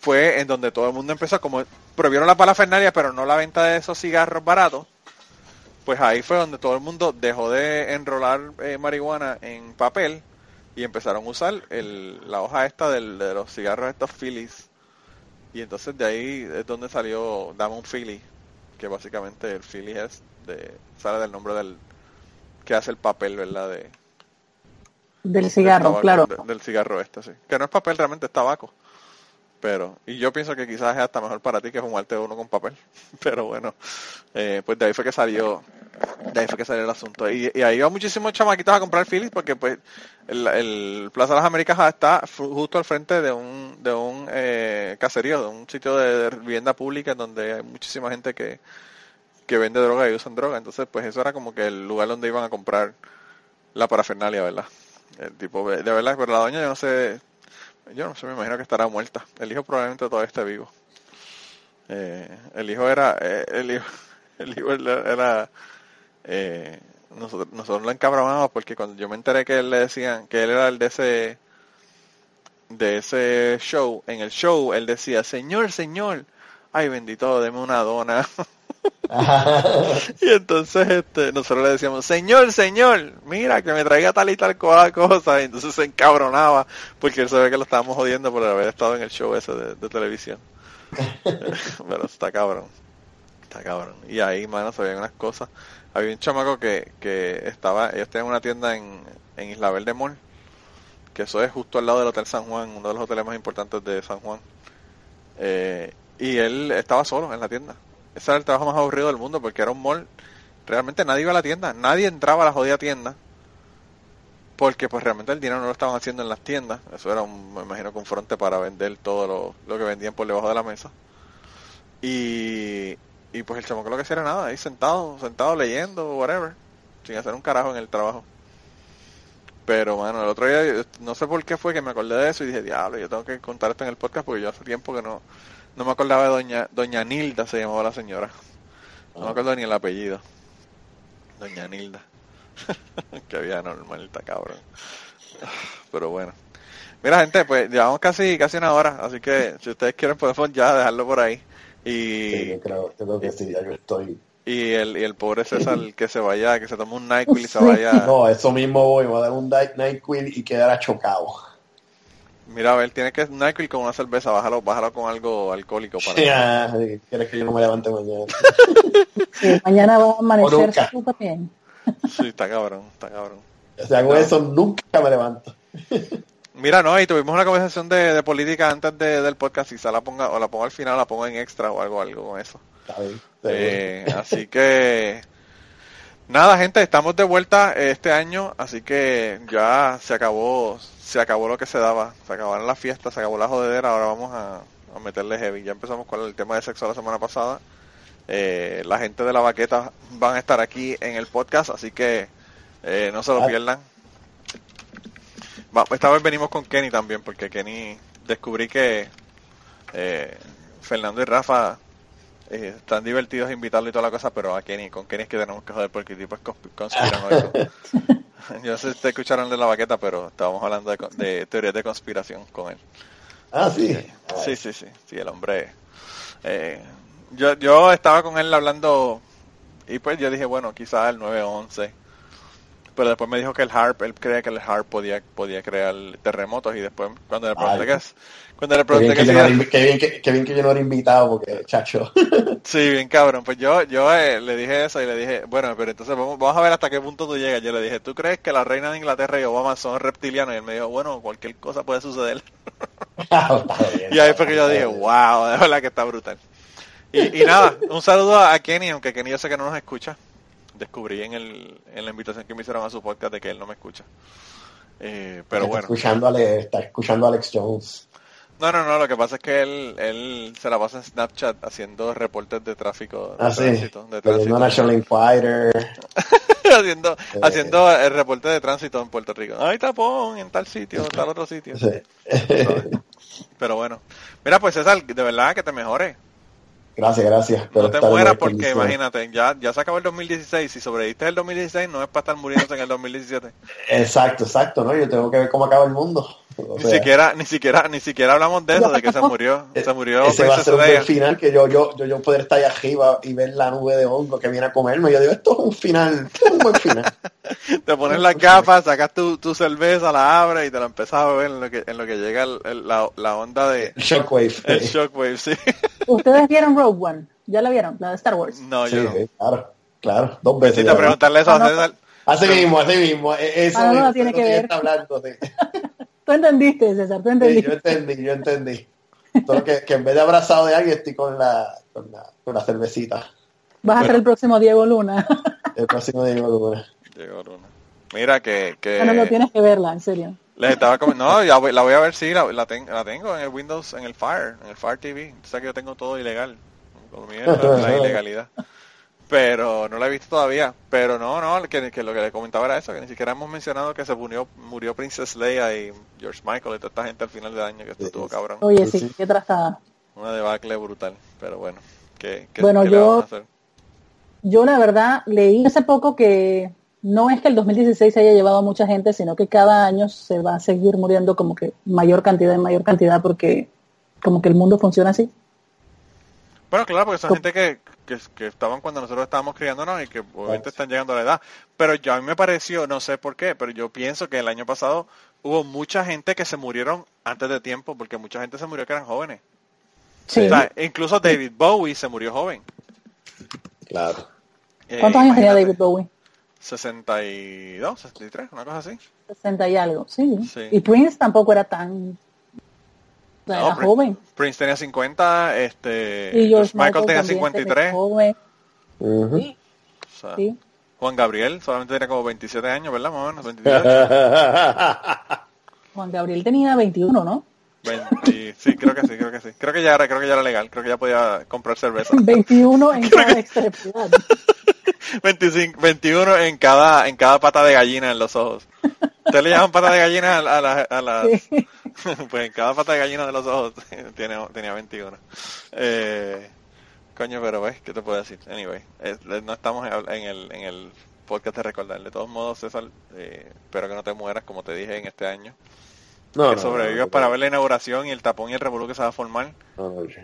fue en donde todo el mundo empezó, como prohibieron la parafernalia, pero no la venta de esos cigarros baratos, pues ahí fue donde todo el mundo dejó de enrolar eh, marihuana en papel y empezaron a usar el, la hoja esta del, de los cigarros estos Phillies. Y entonces de ahí es donde salió Dame un Philly, que básicamente el Philly es de, sale del nombre del que hace el papel, ¿verdad? De, Del del cigarro, tabaco, claro. de- del cigarro este, sí. Que no es papel, realmente es tabaco. Pero, y yo pienso que quizás es hasta mejor para ti que fumarte uno con papel. Pero bueno, eh, pues de ahí fue que salió, de ahí fue que salió el asunto. Y, y ahí iban muchísimos chamaquitos a comprar Phillies porque pues el, el Plaza de las Américas está justo al frente de un, de un eh, caserío, de un sitio de vivienda pública donde hay muchísima gente que, que vende droga y usan droga. Entonces, pues eso era como que el lugar donde iban a comprar la parafernalia, ¿verdad? El tipo, de verdad, pero la doña yo no sé, yo no sé, me imagino que estará muerta. El hijo probablemente todavía esté vivo. Eh, el hijo era, eh, el hijo, el hijo era, eh, nosotros, nosotros lo encabronábamos porque cuando yo me enteré que él le decían que él era el de ese de ese show, en el show él decía, señor, señor, ay bendito, deme una dona. y entonces este, nosotros le decíamos, señor, señor, mira que me traiga tal y tal cosa. Y entonces se encabronaba porque él sabía que lo estábamos jodiendo por haber estado en el show ese de, de televisión. Pero está cabrón. Está cabrón. Y ahí, mano, se veían unas cosas. Había un chamaco que, que estaba, ellos tenían una tienda en, en Isla Verde Mall, que eso es justo al lado del Hotel San Juan, uno de los hoteles más importantes de San Juan. Eh, y él estaba solo en la tienda. Ese era el trabajo más aburrido del mundo porque era un mall. Realmente nadie iba a la tienda, nadie entraba a la jodida tienda. Porque pues realmente el dinero no lo estaban haciendo en las tiendas. Eso era un, me imagino, que un fronte para vender todo lo, lo que vendían por debajo de la mesa. Y, y pues el chamaco lo que hacía era nada, ahí sentado, sentado leyendo, whatever, sin hacer un carajo en el trabajo. Pero bueno, el otro día, no sé por qué fue que me acordé de eso y dije, diablo, yo tengo que contar esto en el podcast porque yo hace tiempo que no, no me acordaba de doña, doña Nilda, se llamaba la señora. No me acuerdo ni el apellido. Doña Nilda. que había normal, está cabrón. Pero bueno. Mira gente, pues llevamos casi, casi una hora, así que si ustedes quieren podemos ya dejarlo por ahí. Y, Sí, yo creo, yo creo que sí, ya yo estoy. y el, y el pobre César que se vaya, que se tome un NyQuil y se vaya. No, eso mismo voy, voy a dar un Night Nyquil y quedar chocado. Mira, a ver, tienes que NyQuil con una cerveza, bájalo, bájalo con algo alcohólico para Ya, ¿Quieres que yo no me levante mañana? Sí, mañana va a amanecer súper bien. Sí, está cabrón, está cabrón. O sea, con eso nunca me levanto. Mira, no, y tuvimos una conversación de, de política antes de- del podcast, quizá la ponga, o la pongo al final, la pongo en extra o algo, algo con eso. Está bien. Eh, así que nada, gente, estamos de vuelta este año, así que ya se acabó, se acabó lo que se daba, se acabaron las fiestas, se acabó la jodedera, ahora vamos a, a meterle heavy. Ya empezamos con el tema de sexo la semana pasada. Eh, la gente de la baqueta van a estar aquí en el podcast, así que eh, no se lo Ah. pierdan. Va- esta vez venimos con Kenny también, porque Kenny descubrí que eh, Fernando y Rafa eh, están divertidos invitarlo y toda la cosa, pero a Kenny, con Kenny es que tenemos que joder porque el tipo es consp- conspiranoico. Yo no sé si ustedes escucharon de la baqueta, pero estábamos hablando de, de teorías de conspiración con él. Ah, sí. Sí, sí, sí, sí, el hombre. eh, yo, yo estaba con él hablando y pues yo dije, bueno, quizás el 911. Pero después me dijo que el HARP, él creía que el HARP podía, podía crear terremotos y después cuando le pregunté es, cuando le Qué bien, pregunté que que era invi- qué bien que- bien que yo no era invitado porque, chacho. Sí, bien cabrón. Pues yo, yo eh, le dije eso y le dije, bueno, pero entonces vamos, vamos a ver hasta qué punto tú llegas. Yo le dije, ¿tú crees que la reina de Inglaterra y Obama son reptilianos? Y él me dijo, bueno, cualquier cosa puede suceder. Bien, Y ahí fue que yo bien, dije, bien. wow, de verdad que está brutal. Y, y nada, un saludo a Kenny, aunque Kenny yo sé que no nos escucha. Descubrí en, el, en la invitación que me hicieron a su podcast de que él no me escucha. Eh, pero está bueno. Escuchando a está escuchando a Alex Jones. No, no, no, lo que pasa es que él, él se la pasa en Snapchat haciendo reportes de tráfico. De Ah, sí. tránsito, de Leyendo tránsito. National Inquirer. haciendo, haciendo el reporte de tránsito en Puerto Rico. Hay tapón en tal sitio, en tal otro sitio. Sí. Pero bueno. Mira, pues César, de verdad que te mejores. Gracias, gracias. No te mueras porque imagínate, ya, ya se acabó el 2016. Si sobreviviste el 2016, no es para estar muriéndose en el 2017. Exacto, exacto, ¿no? Yo tengo que ver cómo acaba el mundo. O Ni sea, siquiera, ni siquiera, ni siquiera hablamos de eso, de que se murió, se murió ese va a ser un final que yo, yo, yo, yo poder estar ahí arriba y ver la nube de hongo que viene a comerme. Yo digo, esto es un final, esto es un buen final. Te pones las gafas, sacas tu, tu cerveza, la abres y te la empiezas a beber en lo que, en lo que llega el- el- la, la onda de El Shockwave. el shockwave, sí. ¿Ustedes vieron Rogue One? ¿Ya la vieron? La de Star Wars. No, Sí, yo no. sí, claro, claro, dos veces. Necesito preguntarle eso Ah, a no. César. Así mismo, así mismo. e- Eso Ah, no, no tiene que ver. está hablando de- Tú entendiste, César, tú Sí, entendiste. yo entendí, yo entendí. Solo que, que en vez de abrazado de alguien estoy con la, con la, con la cervecita. Vas a ser el próximo Diego Luna. El próximo digo, Luna. Llegó Luna. Mira que, que no, no tienes que verla, en serio. les estaba no, ya voy- la voy a ver sí, la, la, ten- la tengo en el Windows, en el Fire, en el Fire TV. O sea que yo tengo todo ilegal. Es la, ilegalidad. Pero no la he visto todavía. Pero no, no, que, que lo que le comentaba era eso, que ni siquiera hemos mencionado que se murió, murió Princess Leia y George Michael y toda esta gente al final del año, que esto Sí, estuvo cabrón. Oye, Sí, qué trastada. Una debacle brutal. Pero bueno, ¿qué, qué, Bueno, qué le yo- vamos a hacer? Yo la verdad leí hace poco que no es que el 2016 se haya llevado a mucha gente, sino que cada año se va a seguir muriendo como que mayor cantidad y mayor cantidad porque como que el mundo funciona así. Bueno, claro, porque son gente que, que, que estaban cuando nosotros estábamos criándonos y que obviamente están llegando a la edad. Pero yo a mí me pareció, no sé por qué, pero yo pienso que el año pasado hubo mucha gente que se murieron antes de tiempo, porque mucha gente se murió que eran jóvenes. Sí. O sea, incluso David Bowie se murió joven. Claro. Eh, ¿Cuántos años tenía David Bowie? 62, 63, una cosa así. 60 y algo, sí. Sí. Y Prince tampoco era tan... No, era Prin- joven. Prince tenía 50, este, Y George Michael tenía también se 53, ve joven. Ujú. Sí, o sea, sí. Juan Gabriel solamente tenía como 27 años, ¿verdad? Más o menos, 28. Juan Gabriel tenía 21, ¿no? 20, sí, creo que sí, creo que sí. Creo que ya era, creo que ya era legal, creo que ya podía comprar cerveza. 21 en cada extremidad. 25, 21 en cada, en cada pata de gallina en los ojos. ¿Ustedes le llaman pata de gallina a, a las, a las- Sí. pues en cada pata de gallina de los ojos tiene, tenía 21. Eh, coño, pero ves, ¿qué te puedo decir? Anyway, es- no estamos en el, en el podcast de recordar. De todos modos, César, eh, espero que no te mueras, como te dije en este año. No, que no, sobrevivas no, para ver la inauguración y el tapón y el revolú que se va a formar.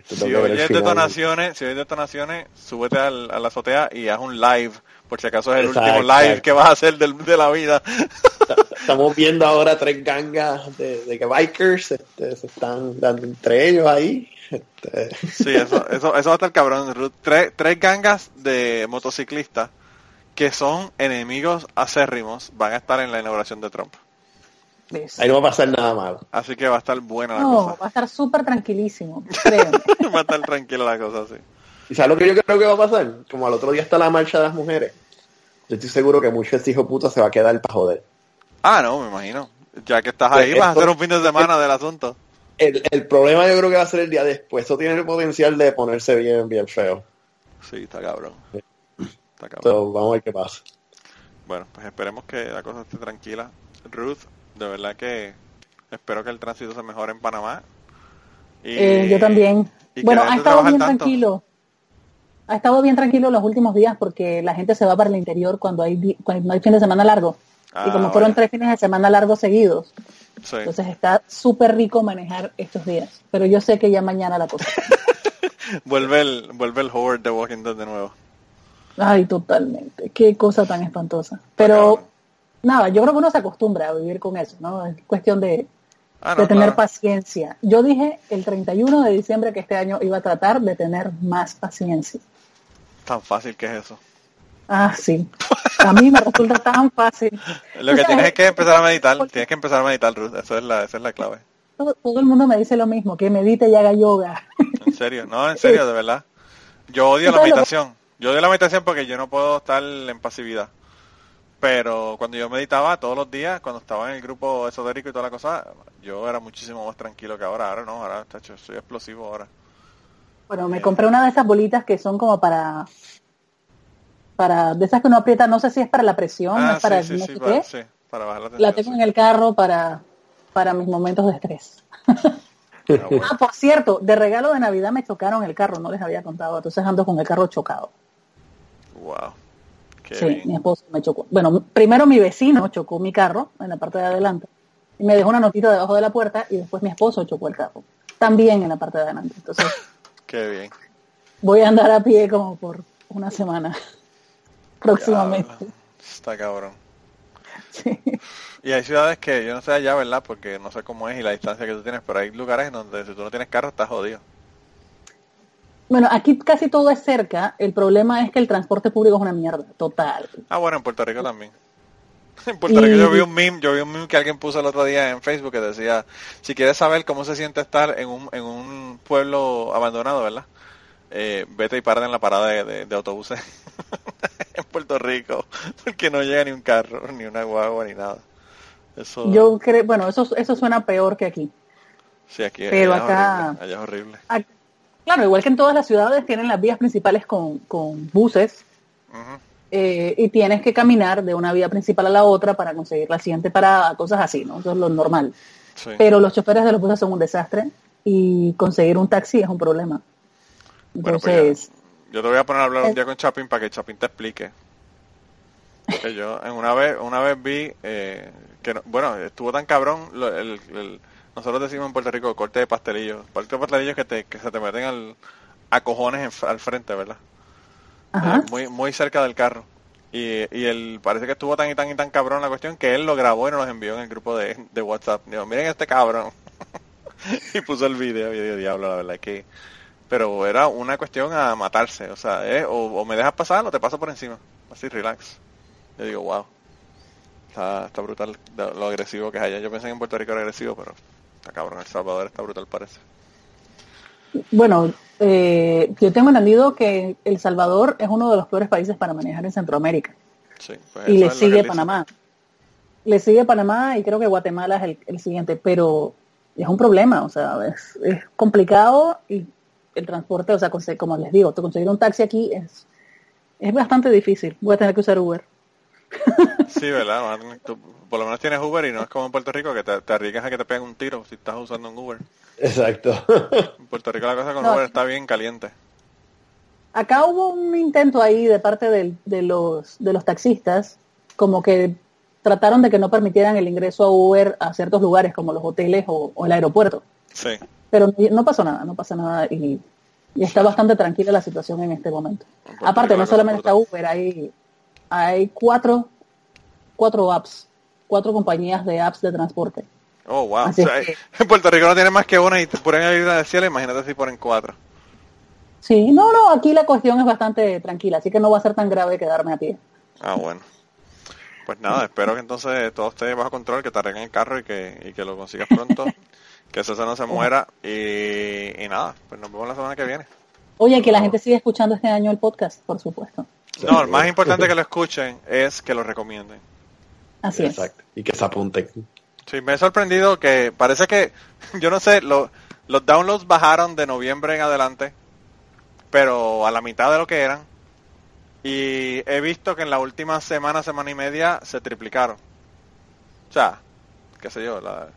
Si oyes detonaciones, si oyes detonaciones, súbete al, a la azotea y haz un live, por si acaso es el Exacto, último live exacto. que vas a hacer del- de la vida. Estamos viendo ahora tres gangas de, de que bikers este, se están dando entre ellos ahí. Este, Sí, eso, eso, eso va a estar cabrón. Ruth. Tres, tres gangas de motociclistas que son enemigos acérrimos van a estar en la inauguración de Trump. Ahí no va a pasar nada malo. Así que va a estar buena la No, cosa. va a estar súper tranquilísimo, créeme. va a estar tranquila la cosa, sí. ¿Y sabes lo que yo creo que va a pasar? Como al otro día está la marcha de las mujeres. Yo estoy seguro que mucho este hijo de puta se va a quedar para joder. Ah, no, me imagino. Ya que estás ahí, Pues vas a hacer un fin de semana del asunto. El, el problema yo creo que va a ser el día después. Esto tiene el potencial de ponerse bien, bien feo. Sí, está cabrón. Está cabrón. So, vamos a ver qué pasa. Bueno, pues esperemos que la cosa esté tranquila. Ruth, de verdad que espero que el tránsito se mejore en Panamá. Y, Eh, yo también. y Bueno, ha estado bien tanto. tranquilo. Ha estado bien tranquilo los últimos días porque la gente se va para el interior cuando hay, cuando hay fin de semana largo. Ah, y como fueron vaya. tres fines de semana largos seguidos, Sí. entonces está súper rico manejar estos días. Pero yo sé que ya mañana la cosa. Vuelve el, vuelve el Howard de Walking Dead de nuevo. Ay, totalmente. Qué cosa tan espantosa. Pero nada, yo creo que uno se acostumbra a vivir con eso, ¿no? Es cuestión de, Ah, de tener claro. paciencia. Yo dije el 31 de diciembre que este año iba a tratar de tener más paciencia. Tan fácil que es eso. Ah, sí. A mí me resulta tan fácil. Lo O que sea, tienes es que empezar a meditar. porque- Tienes que empezar a meditar, Ruth. Eso es la, esa es la clave. Todo, todo el mundo me dice lo mismo, que medite y haga yoga. En serio. No, en serio, de verdad. Yo odio la meditación. Yo odio la meditación porque yo no puedo estar en pasividad. Pero cuando yo meditaba todos los días, cuando estaba en el grupo esotérico y toda la cosa, yo era muchísimo más tranquilo que ahora. Ahora no, ahora tacho, soy explosivo ahora. Bueno, me compré una de esas bolitas que son como para para de esas que uno aprieta, no sé si es para la presión, Ah, es para sí, sí, no sí, sé para, qué. sí, para bajar la La tensión. tengo sí. en el carro para para mis momentos de estrés. Pero bueno, Ah, por cierto, de regalo de Navidad me chocaron el carro, no les había contado, entonces ando con el carro chocado. wow. Qué sí, bien. mi esposo me chocó. Bueno, primero mi vecino chocó mi carro en la parte de adelante y me dejó una notita debajo de la puerta y después mi esposo chocó el carro, también en la parte de adelante. Entonces Qué bien. voy a andar a pie como por una semana próximamente. Está cabrón. Sí. Y hay ciudades que yo no sé allá, ¿verdad? Porque no sé cómo es y la distancia que tú tienes, pero hay lugares en donde si tú no tienes carro estás jodido. Bueno, aquí casi todo es cerca, el problema es que el transporte público es una mierda, total. Ah, bueno, en Puerto Rico también. Puerto Rico yo Y- vi un meme, yo vi un meme que alguien puso el otro día en Facebook que decía, si quieres saber cómo se siente estar en un, en un pueblo abandonado, ¿verdad? Eh, vete y párate en la parada de, de- de autobuses en Puerto Rico, porque no llega ni un carro, ni una guagua, ni nada. Eso, Yo creo, bueno, eso, eso suena peor que aquí. sí, aquí pero allá es acá- horrible, allá es horrible. Claro, igual que en todas las ciudades tienen las vías principales con, con buses Ujú. Eh, y tienes que caminar de una vía principal a la otra para conseguir la siguiente parada, cosas así, ¿no? Eso es lo normal. Sí. Pero los choferes de los buses son un desastre y conseguir un taxi es un problema. Bueno, pues Entonces, Yo te voy a poner a hablar un día con Chapin para que Chapin te explique. Que yo en una vez una vez vi eh, que no- bueno estuvo tan cabrón lo- el, el- nosotros decimos en Puerto Rico corte de pastelillos corte de pastelillos que te que se te meten al a cojones en al frente verdad. Eh, muy muy cerca del carro. Y, y él parece que estuvo tan y tan y tan cabrón la cuestión que él lo grabó y nos los envió en el grupo de, de WhatsApp. Digo miren este cabrón y puso el video y digo diablo la verdad que pero era una cuestión a matarse o sea eh, o, me dejas pasar o te paso por encima. Así relax. Yo digo wow Está, está brutal lo agresivo que es allá. Yo pensé que en Puerto Rico era agresivo, pero está cabrón. El Salvador está brutal, parece. Bueno, eh, yo tengo entendido que El Salvador es uno de los peores países para manejar en Centroamérica. Sí, pues y le sigue. Panamá. Le sigue Panamá y creo que Guatemala es el, el siguiente, pero es un problema, o sea, es, es complicado y el transporte, o sea, como les digo, conseguir un taxi aquí es, es bastante difícil. Voy a tener que usar Uber. Sí, ¿verdad? Tú por lo menos tienes Uber y no es como en Puerto Rico que te, te arriesgas a que te peguen un tiro si estás usando un Uber. Exacto. En Puerto Rico la cosa con No, Uber está bien caliente. Acá hubo un intento ahí de parte de, los, de los taxistas, como que trataron de que no permitieran el ingreso a Uber a ciertos lugares como los hoteles o, o el aeropuerto. Sí. Pero no pasó nada, no pasa nada y, y está bastante tranquila la situación en este momento. Puerto Aparte, no solamente está. Uber, hay, hay cuatro, cuatro apps, cuatro compañías de apps de transporte. Oh, wow. Así O sea, es que- En Puerto Rico no tiene más que una y te ponen ayuda del cielo. Imagínate si ponen cuatro. Sí, no, no, aquí la cuestión es bastante tranquila, así que no va a ser tan grave quedarme a pie. Ah, bueno. Pues nada, espero que entonces todo esté bajo control, que te arreglen el carro y que, y que lo consigas pronto. que César no se muera. Y, y nada, pues nos vemos la semana que viene. Oye, que la gente sigue escuchando este año el podcast, por supuesto. No, el más importante que lo escuchen es que lo recomienden. Así es. Exacto. Y que se apunten. Sí, me he sorprendido que parece que, yo no sé, lo- los downloads bajaron de noviembre en adelante, pero a la mitad de lo que eran. Y he visto que en la última semana, semana y media se triplicaron. O sea, qué sé yo, la-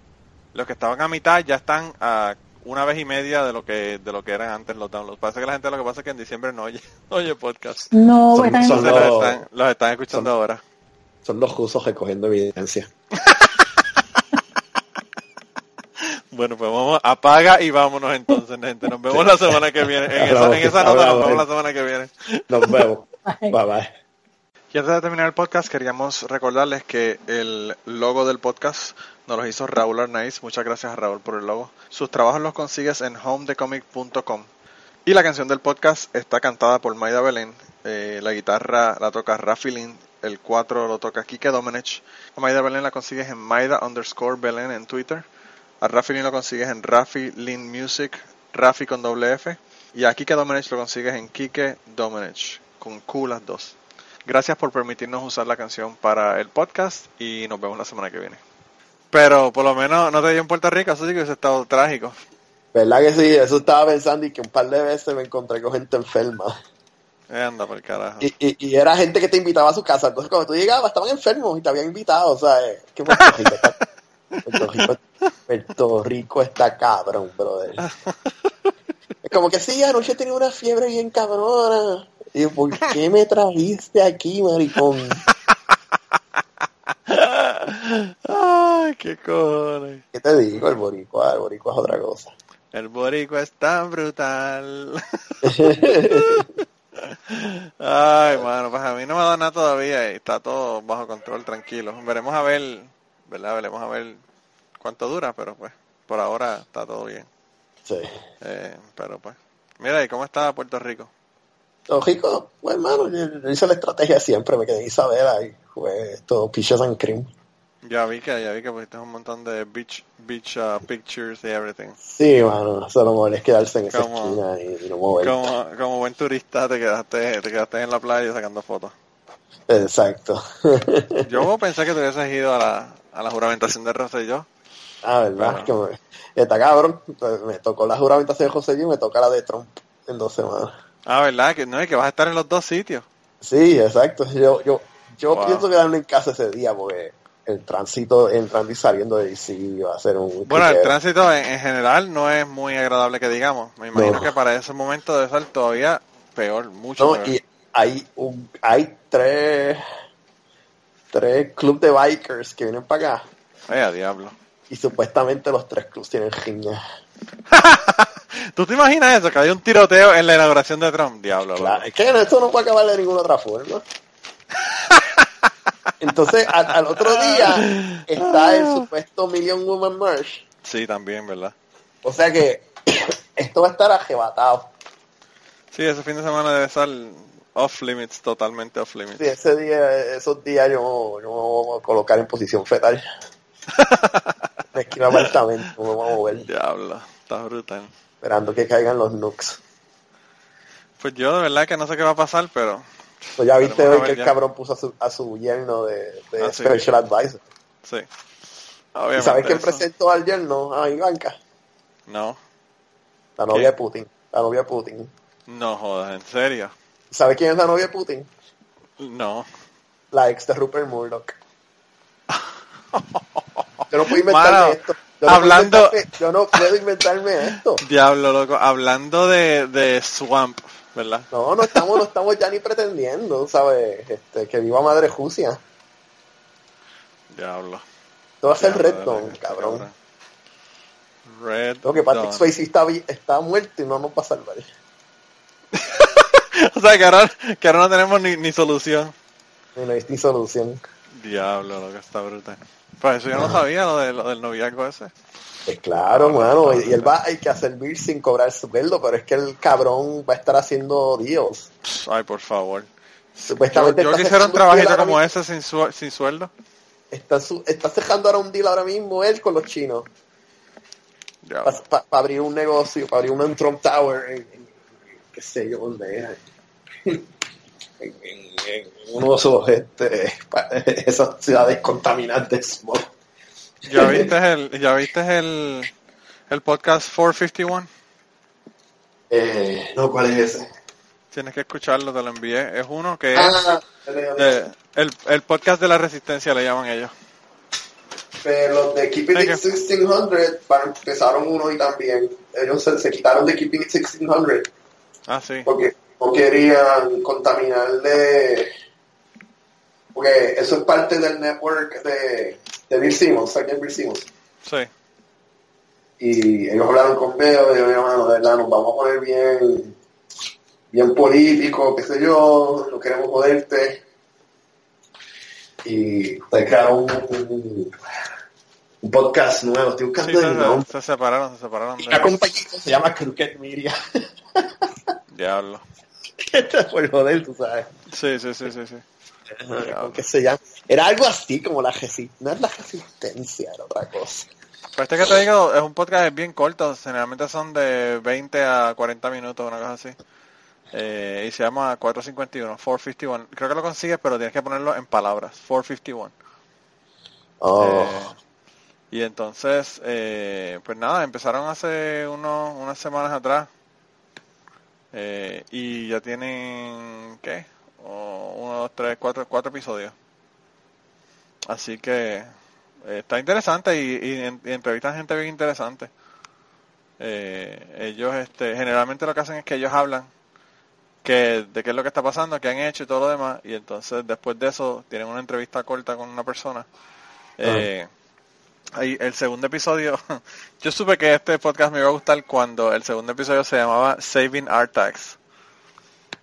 los que estaban a mitad ya están a una vez y media de lo que de lo que eran antes los downloads. Parece que la gente lo que pasa es que en diciembre no oye, oye podcast. No, Son- son los- los están, los están escuchando son- ahora. Son los rusos recogiendo evidencia. Bueno, pues vamos, apaga y vámonos entonces, gente. Nos vemos la semana que viene. En esa, en esa nota nos vemos la semana que viene. Nos vemos. Bye bye. Y antes de terminar el podcast, queríamos recordarles que el logo del podcast nos lo hizo Raúl Arnaiz. Muchas gracias a Raúl por el logo. Sus trabajos los consigues en homedecomic.com. Y la canción del podcast está cantada por Maida Belén. Eh, la guitarra la toca Rafi Lin. El 4 lo toca Kike Domenech. A Maida Belén la consigues en Maida underscore Belén en Twitter. A Rafi Lin lo consigues en Rafi Lin Music, Rafi con doble F. Y a Kike Domenech lo consigues en Kike Domenech, con Q las dos. Gracias por permitirnos usar la canción para el podcast y nos vemos la semana que viene. Pero por lo menos no te dio en Puerto Rico, eso sí que hubiese estado trágico. ¿Verdad que sí? Eso estaba pensando y que un par de veces me encontré con gente enferma. Eh, anda por el carajo. Y, y, y era gente que te invitaba a su casa. Entonces, cuando tú llegabas, estaban enfermos y te habían invitado. O sea, que Puerto Rico está, Puerto Rico, Puerto Rico está cabrón, brother. Es como que sí, anoche tenía una fiebre bien cabrona. Y yo, ¿por qué me trajiste aquí, maricón? Ay, qué cojones. ¿Qué te digo? El boricua, el boricua es otra cosa. El boricua es tan brutal. Ay, mano, pues a mí no me da nada todavía y está todo bajo control, tranquilo. Veremos a ver, ¿verdad? Veremos a ver cuánto dura, pero pues por ahora está todo bien. Sí. Eh, pero pues, mira, ¿y cómo está Puerto Rico? Los ricos, pues hermano, yo, hice la estrategia siempre, me quedé en Isabela y jugué esto, Piches and Cream. Ya vi que, ya vi que pusiste un montón de beach, beach uh, pictures y everything. Sí, mano, solo mejor es quedarse en esa ¿Cómo? esquina y, y no mover. Como, como buen turista te quedaste, te quedaste en la playa sacando fotos. Exacto. Yo pensé que te hubieses ido a la, a la juramentación de Rosselló. ah, verdad, que me, está cabrón. Me tocó la juramentación de José y me toca la de Trump en dos semanas. Ah, ¿verdad? Que no, es que vas a estar en los dos sitios. Sí, exacto. Yo, yo, yo Wow. pienso quedarme en casa ese día porque el tránsito entrando y saliendo de DC va a ser un... Bueno, el tránsito en, en general no es muy agradable que digamos. Me imagino No. que para ese momento debe ser todavía peor, mucho No, peor. y hay un, hay tres tres clubes de bikers que vienen para acá. Vaya diablo. Y supuestamente los tres clubs tienen riña. ¿Tú te imaginas eso? Que hay un tiroteo en la inauguración de Trump. Diablo. Claro, es que esto no puede acabar de ninguna otra forma. Entonces, al, al otro día está el supuesto Million Woman March. Sí, también, ¿verdad? O sea que esto va a estar arrebatado. Sí, ese fin de semana debe estar off limits, totalmente off limits. Sí, ese día, esos días yo, yo me voy a colocar en posición fetal. Me esquina apartamento, me voy a mover, Diablo, está brutal. esperando que caigan los nukes. Pues yo de verdad que no sé qué va a pasar, pero Pues ya viste hoy que el ya. cabrón puso a su, a su yerno de, de Ah, sí. Special Advisor. sí. ¿Y Obviamente sabes quién presentó al yerno? A Ivanka, No, la novia de Putin. La novia de Putin. no jodas, en serio. ¿Sabes quién es la novia de Putin? No. La ex de Rupert Murdoch. Yo no puedo inventarme Mano, esto. Yo no, hablando- puedo inventarme, yo no puedo inventarme esto. Diablo, loco. Hablando de, de Swamp, ¿verdad? No, no estamos, no estamos ya ni pretendiendo, ¿sabes? Este, que viva Madre Jucia. Diablo. Esto va a ser Red Dawn, dale, cabrón. Red Lo que Patrick Dawn. Swayze está, está muerto y no nos va a salvar. O sea, que ahora, que ahora no tenemos ni, ni solución. Y no hay ni solución. Diablo, lo que está brutal. Pues eso yo no sabía, lo, de, lo del noviazgo ese. Pues claro, mano, y, y él va hay que servir sin cobrar sueldo, pero es que el cabrón va a estar haciendo deals. Ay, por favor. Yo, Supuestamente yo está quisiera un trabajito como ese sin, su- sin sueldo. Está, su- está cerrando ahora un deal ahora mismo él con los chinos. Para abrir un negocio, para abrir un Trump Tower en, en- qué sé yo dónde era. En, en- uno de esos, este, esas ciudades contaminantes. de smog. ¿Ya viste el, ya viste el, el podcast 451? Eh, no, ¿cuál es ese? Tienes que escucharlo, te lo envié. Es uno que es Ah, de- el, el podcast de la resistencia, le llaman ellos. Pero los de Keeping It Venga. 1600 para- empezaron uno y también. Ellos se, se quitaron de Keeping It 1600 Ah, sí. porque no querían contaminarle. Porque eso es parte del network de, de Bill Simmons, ¿sabes quién es Bill Simmons? Sí. Y ellos hablaron con Beo y dijeron, "Mano, de verdad, nos vamos a poner bien, bien político, qué sé yo, no queremos joderte. Y te crearon un, un- un podcast nuevo, estoy Sí, buscando el se, nombre. se separaron, se separaron. Y una De... compañía se llama Crooked Media. Diablo. Por joder, tú sabes. Sí, sí, sí, sí, sí. ¿Cómo que se llama? Era algo así como la resistencia. No es la resistencia, era otra cosa. Pues este que te digo es un podcast bien corto, generalmente son de 20 a 40 minutos, una cosa así. Eh, y se llama 451, 451. Creo que lo consigues, pero tienes que ponerlo en palabras, 451. Oh, Eh, y entonces, eh, pues nada, empezaron hace unos, unas semanas atrás. Eh, y ya tienen, ¿qué? O uno, dos, tres, cuatro, cuatro episodios. Así que eh, está interesante y, y y entrevistan gente bien interesante. Eh, ellos, este, generalmente lo que hacen es que ellos hablan que de qué es lo que está pasando, qué han hecho y todo lo demás, y entonces después de eso tienen una entrevista corta con una persona. Eh, el segundo episodio, yo supe que este podcast me iba a gustar cuando el segundo episodio se llamaba Saving Artax.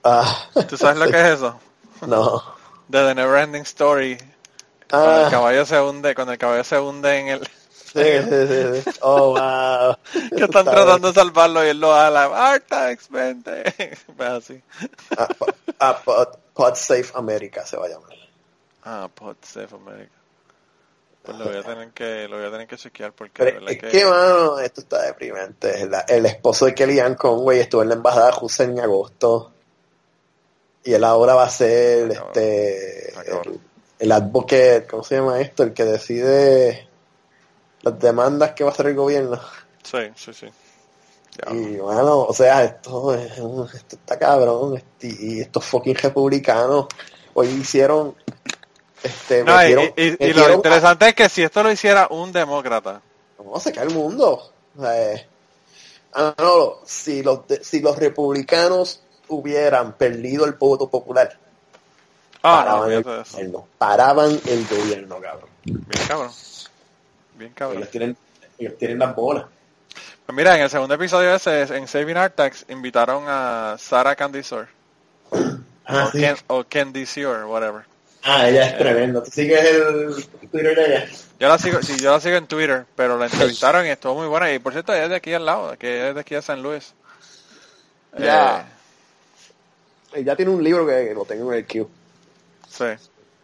ah, ¿Tú sabes lo que es eso? no. De The Neverending Story. Cuando el Ah, caballo se hunde, cuando el caballo se hunde en el... sí, sí, sí. Oh, wow. que están tratando de salvarlo y él lo ala. Artax, vente. Pues así. Ah, ah, Pod, Pod Safe America se va a llamar. Ah, Pod Safe America. Pues lo voy a tener que, lo voy a tener que chequear porque Pero es que... que, mano, esto está deprimente. El esposo de Kellyanne Conway estuvo en la embajada rusa en agosto. Y él ahora va a ser este el, el advocate, ¿cómo se llama esto? El que decide las demandas que va a hacer el gobierno. Sí, sí, sí. Ya, Y bueno, o sea, esto, esto está cabrón. este- y estos fucking republicanos hoy hicieron. Este, No, y, metieron- y- y metieron lo a- interesante es que si esto lo hiciera un demócrata, ¿Cómo se cae el mundo? Eh, ah, no, si los, si los republicanos hubieran perdido el voto popular, Ah, no, paraban, el gobierno, paraban el gobierno, cabrón. Bien cabrón. Bien cabrón. Ellos tienen, ellos tienen las bolas. Pues mira, en el segundo episodio ese, en Saving Artax, invitaron a Sarah Candisor. Ah, o, sí. Ken, o Candy Sior, whatever. Ah, ella es tremenda. ¿Tú sigues el Twitter de ella? Yo la sigo, sí, yo la sigo en Twitter, pero la entrevistaron y estuvo muy buena. Y por cierto, ella es de aquí al lado, que es de aquí a San Luis. Ya. Eh, Ella tiene un libro que lo tengo en el queue. sí,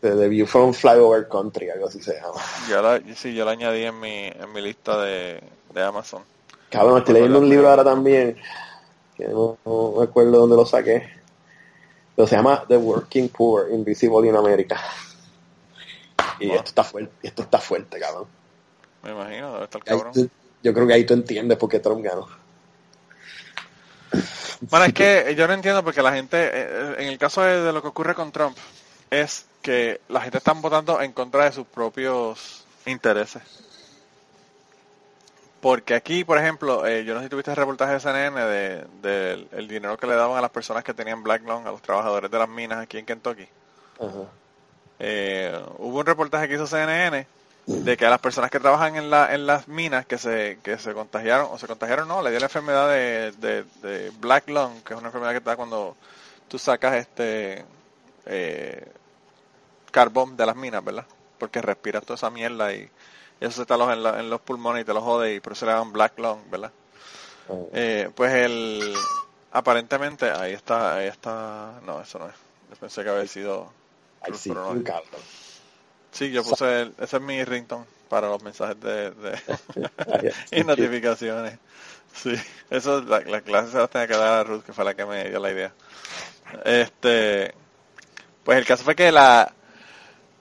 De The View from Flyover Country, algo así se llama. yo la, sí, yo la añadí en mi, en mi lista de, de Amazon. Cabrón, estoy leyendo un libro ahora también, que no, no me acuerdo dónde lo saqué. Pero se llama The Working Poor, Invisible in America. Y Wow. esto está fuerte, esto está fuerte, cabrón. Me imagino, debe estar cabrón. yo creo que ahí tú entiendes por qué Trump ganó. Bueno, es que yo no entiendo porque la gente, eh, en el caso de, de lo que ocurre con Trump, es que la gente está votando en contra de sus propios intereses. Porque aquí, por ejemplo, eh, yo no sé si tuviste el reportaje de CNN de, del el dinero que le daban a las personas que tenían Black Lung, a los trabajadores de las minas aquí en Kentucky. Eh, hubo un reportaje que hizo CNN de que a las personas que trabajan en, la, en las minas que se, que se contagiaron, o se contagiaron, no, le dio la enfermedad de, de, de black lung, que es una enfermedad que da cuando tú sacas este eh, carbón de las minas, ¿verdad? Porque respiras toda esa mierda y eso se te aloja en, la- en los pulmones y te lo jode y por eso le llaman black lung, ¿verdad? Eh, pues el aparentemente ahí está, ahí está, no, eso no es. Yo pensé que había sido Ay, sí, pero no un es. cabrón. Sí, yo puse, el- ese es mi ringtone para los mensajes de, de y notificaciones. Sí, eso la, la clase se la tenía que dar a Ruth, que fue la que me dio la idea. Este, pues el caso fue que la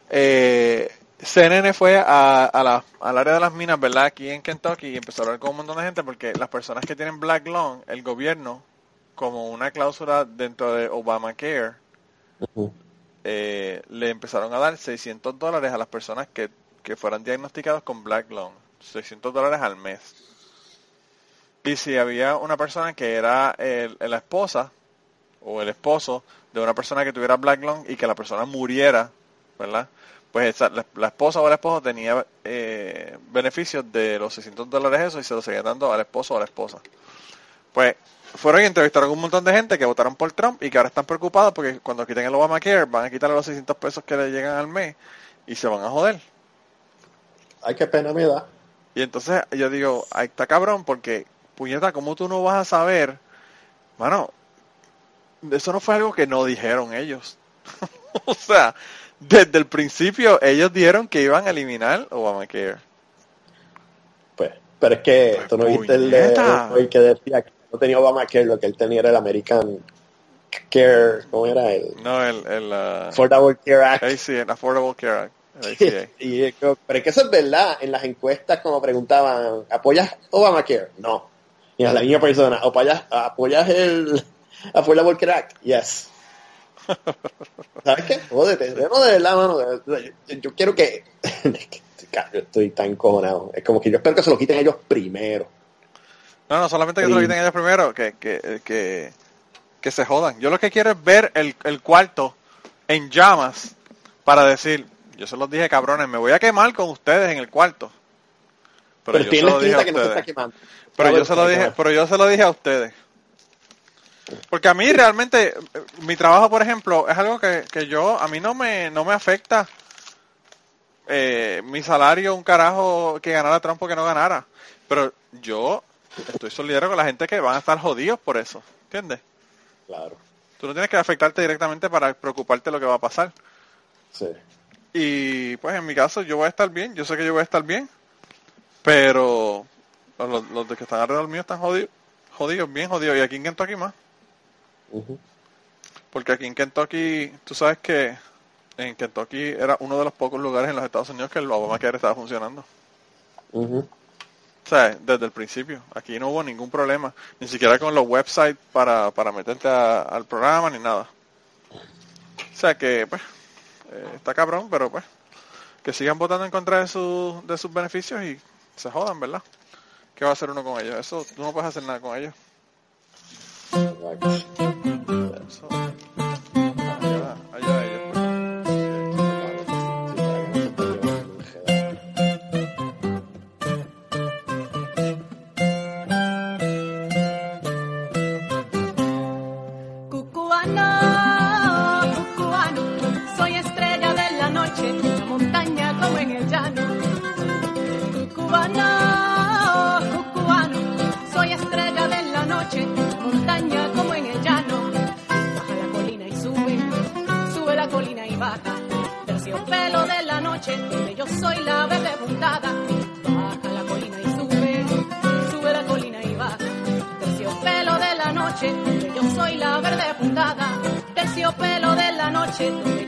eh, CNN fue a, a la, al área de las minas, ¿verdad? Aquí en Kentucky y empezó a hablar con un montón de gente porque las personas que tienen Black Lung, el gobierno, como una cláusula dentro de Obamacare, eh, le empezaron a dar 600 dólares a las personas que, que fueran diagnosticados con Black Lung. 600 dólares al mes. Y si había una persona que era el- la esposa o el esposo de una persona que tuviera Black Lung y que la persona muriera, ¿verdad? Pues esa- la, la esposa o el esposo tenía eh, beneficios de los 600 dólares eso y se los seguía dando al esposo o a la esposa. Pues fueron y entrevistaron a un montón de gente que votaron por Trump y que ahora están preocupados porque cuando quiten el Obamacare van a quitarle los 600 pesos que le llegan al mes y se van a joder. Ay, qué pena me da. Y entonces yo digo, ahí está cabrón, porque, puñeta, ¿cómo tú no vas a saber? Mano, eso no fue algo que no dijeron ellos. o sea, desde el principio ellos dijeron que iban a eliminar Obamacare. Pues, pero es que Pues, tú no viste el hoy que decía que no tenía Obamacare, lo que él tenía era el American Care, ¿cómo era? El No, el, el uh, Affordable Care Act. ACA, el Affordable Care Act, el y pero es que eso es verdad. En las encuestas, como preguntaban, ¿apoyas Obamacare? No. Y a la misma persona, ¿apoyas, apoyas el Affordable Care Act? Yes. ¿Sabes qué? Jódete. No, de verdad, mano. Yo, yo quiero que... yo estoy tan cojonado. Es como que yo espero que se lo quiten ellos primero. No, no, solamente que se lo Sí. quiten ellos primero, que, que, que, que se jodan. Yo lo que quiero es ver el, el cuarto en llamas para decir, yo se los dije cabrones, me voy a quemar con ustedes en el cuarto. Pero, Pero, yo se lo dije a pinta que no se está ustedes. quemando. Pero yo se lo dije, pero yo se lo dije a ustedes. Porque a mí realmente, mi trabajo, por ejemplo, es algo que, que yo, a mí no me, no me afecta eh, mi salario, un carajo que ganara Trump o que no ganara. Pero yo estoy solidario con la gente que van a estar jodidos por eso. ¿Entiendes? Claro, Tú no tienes que afectarte directamente para preocuparte lo que va a pasar. sí. Y pues en mi caso yo voy a estar bien, yo sé que yo voy a estar bien, pero los, los de que están alrededor mío están jodidos, jodidos, bien jodidos, y aquí en Kentucky más, Porque aquí en Kentucky, tú sabes que en Kentucky era uno de los pocos lugares en los Estados Unidos que el Obamacare estaba funcionando. Ujú. O sea, desde el principio, aquí no hubo ningún problema, ni siquiera con los websites para, para meterte a- al programa ni nada. O sea que, pues, eh, está cabrón, pero pues, que sigan votando en contra de, su, de sus beneficios y se jodan, ¿verdad? ¿Qué va a hacer uno con ellos? Eso, tú no puedes hacer nada con ellos. Exacto. De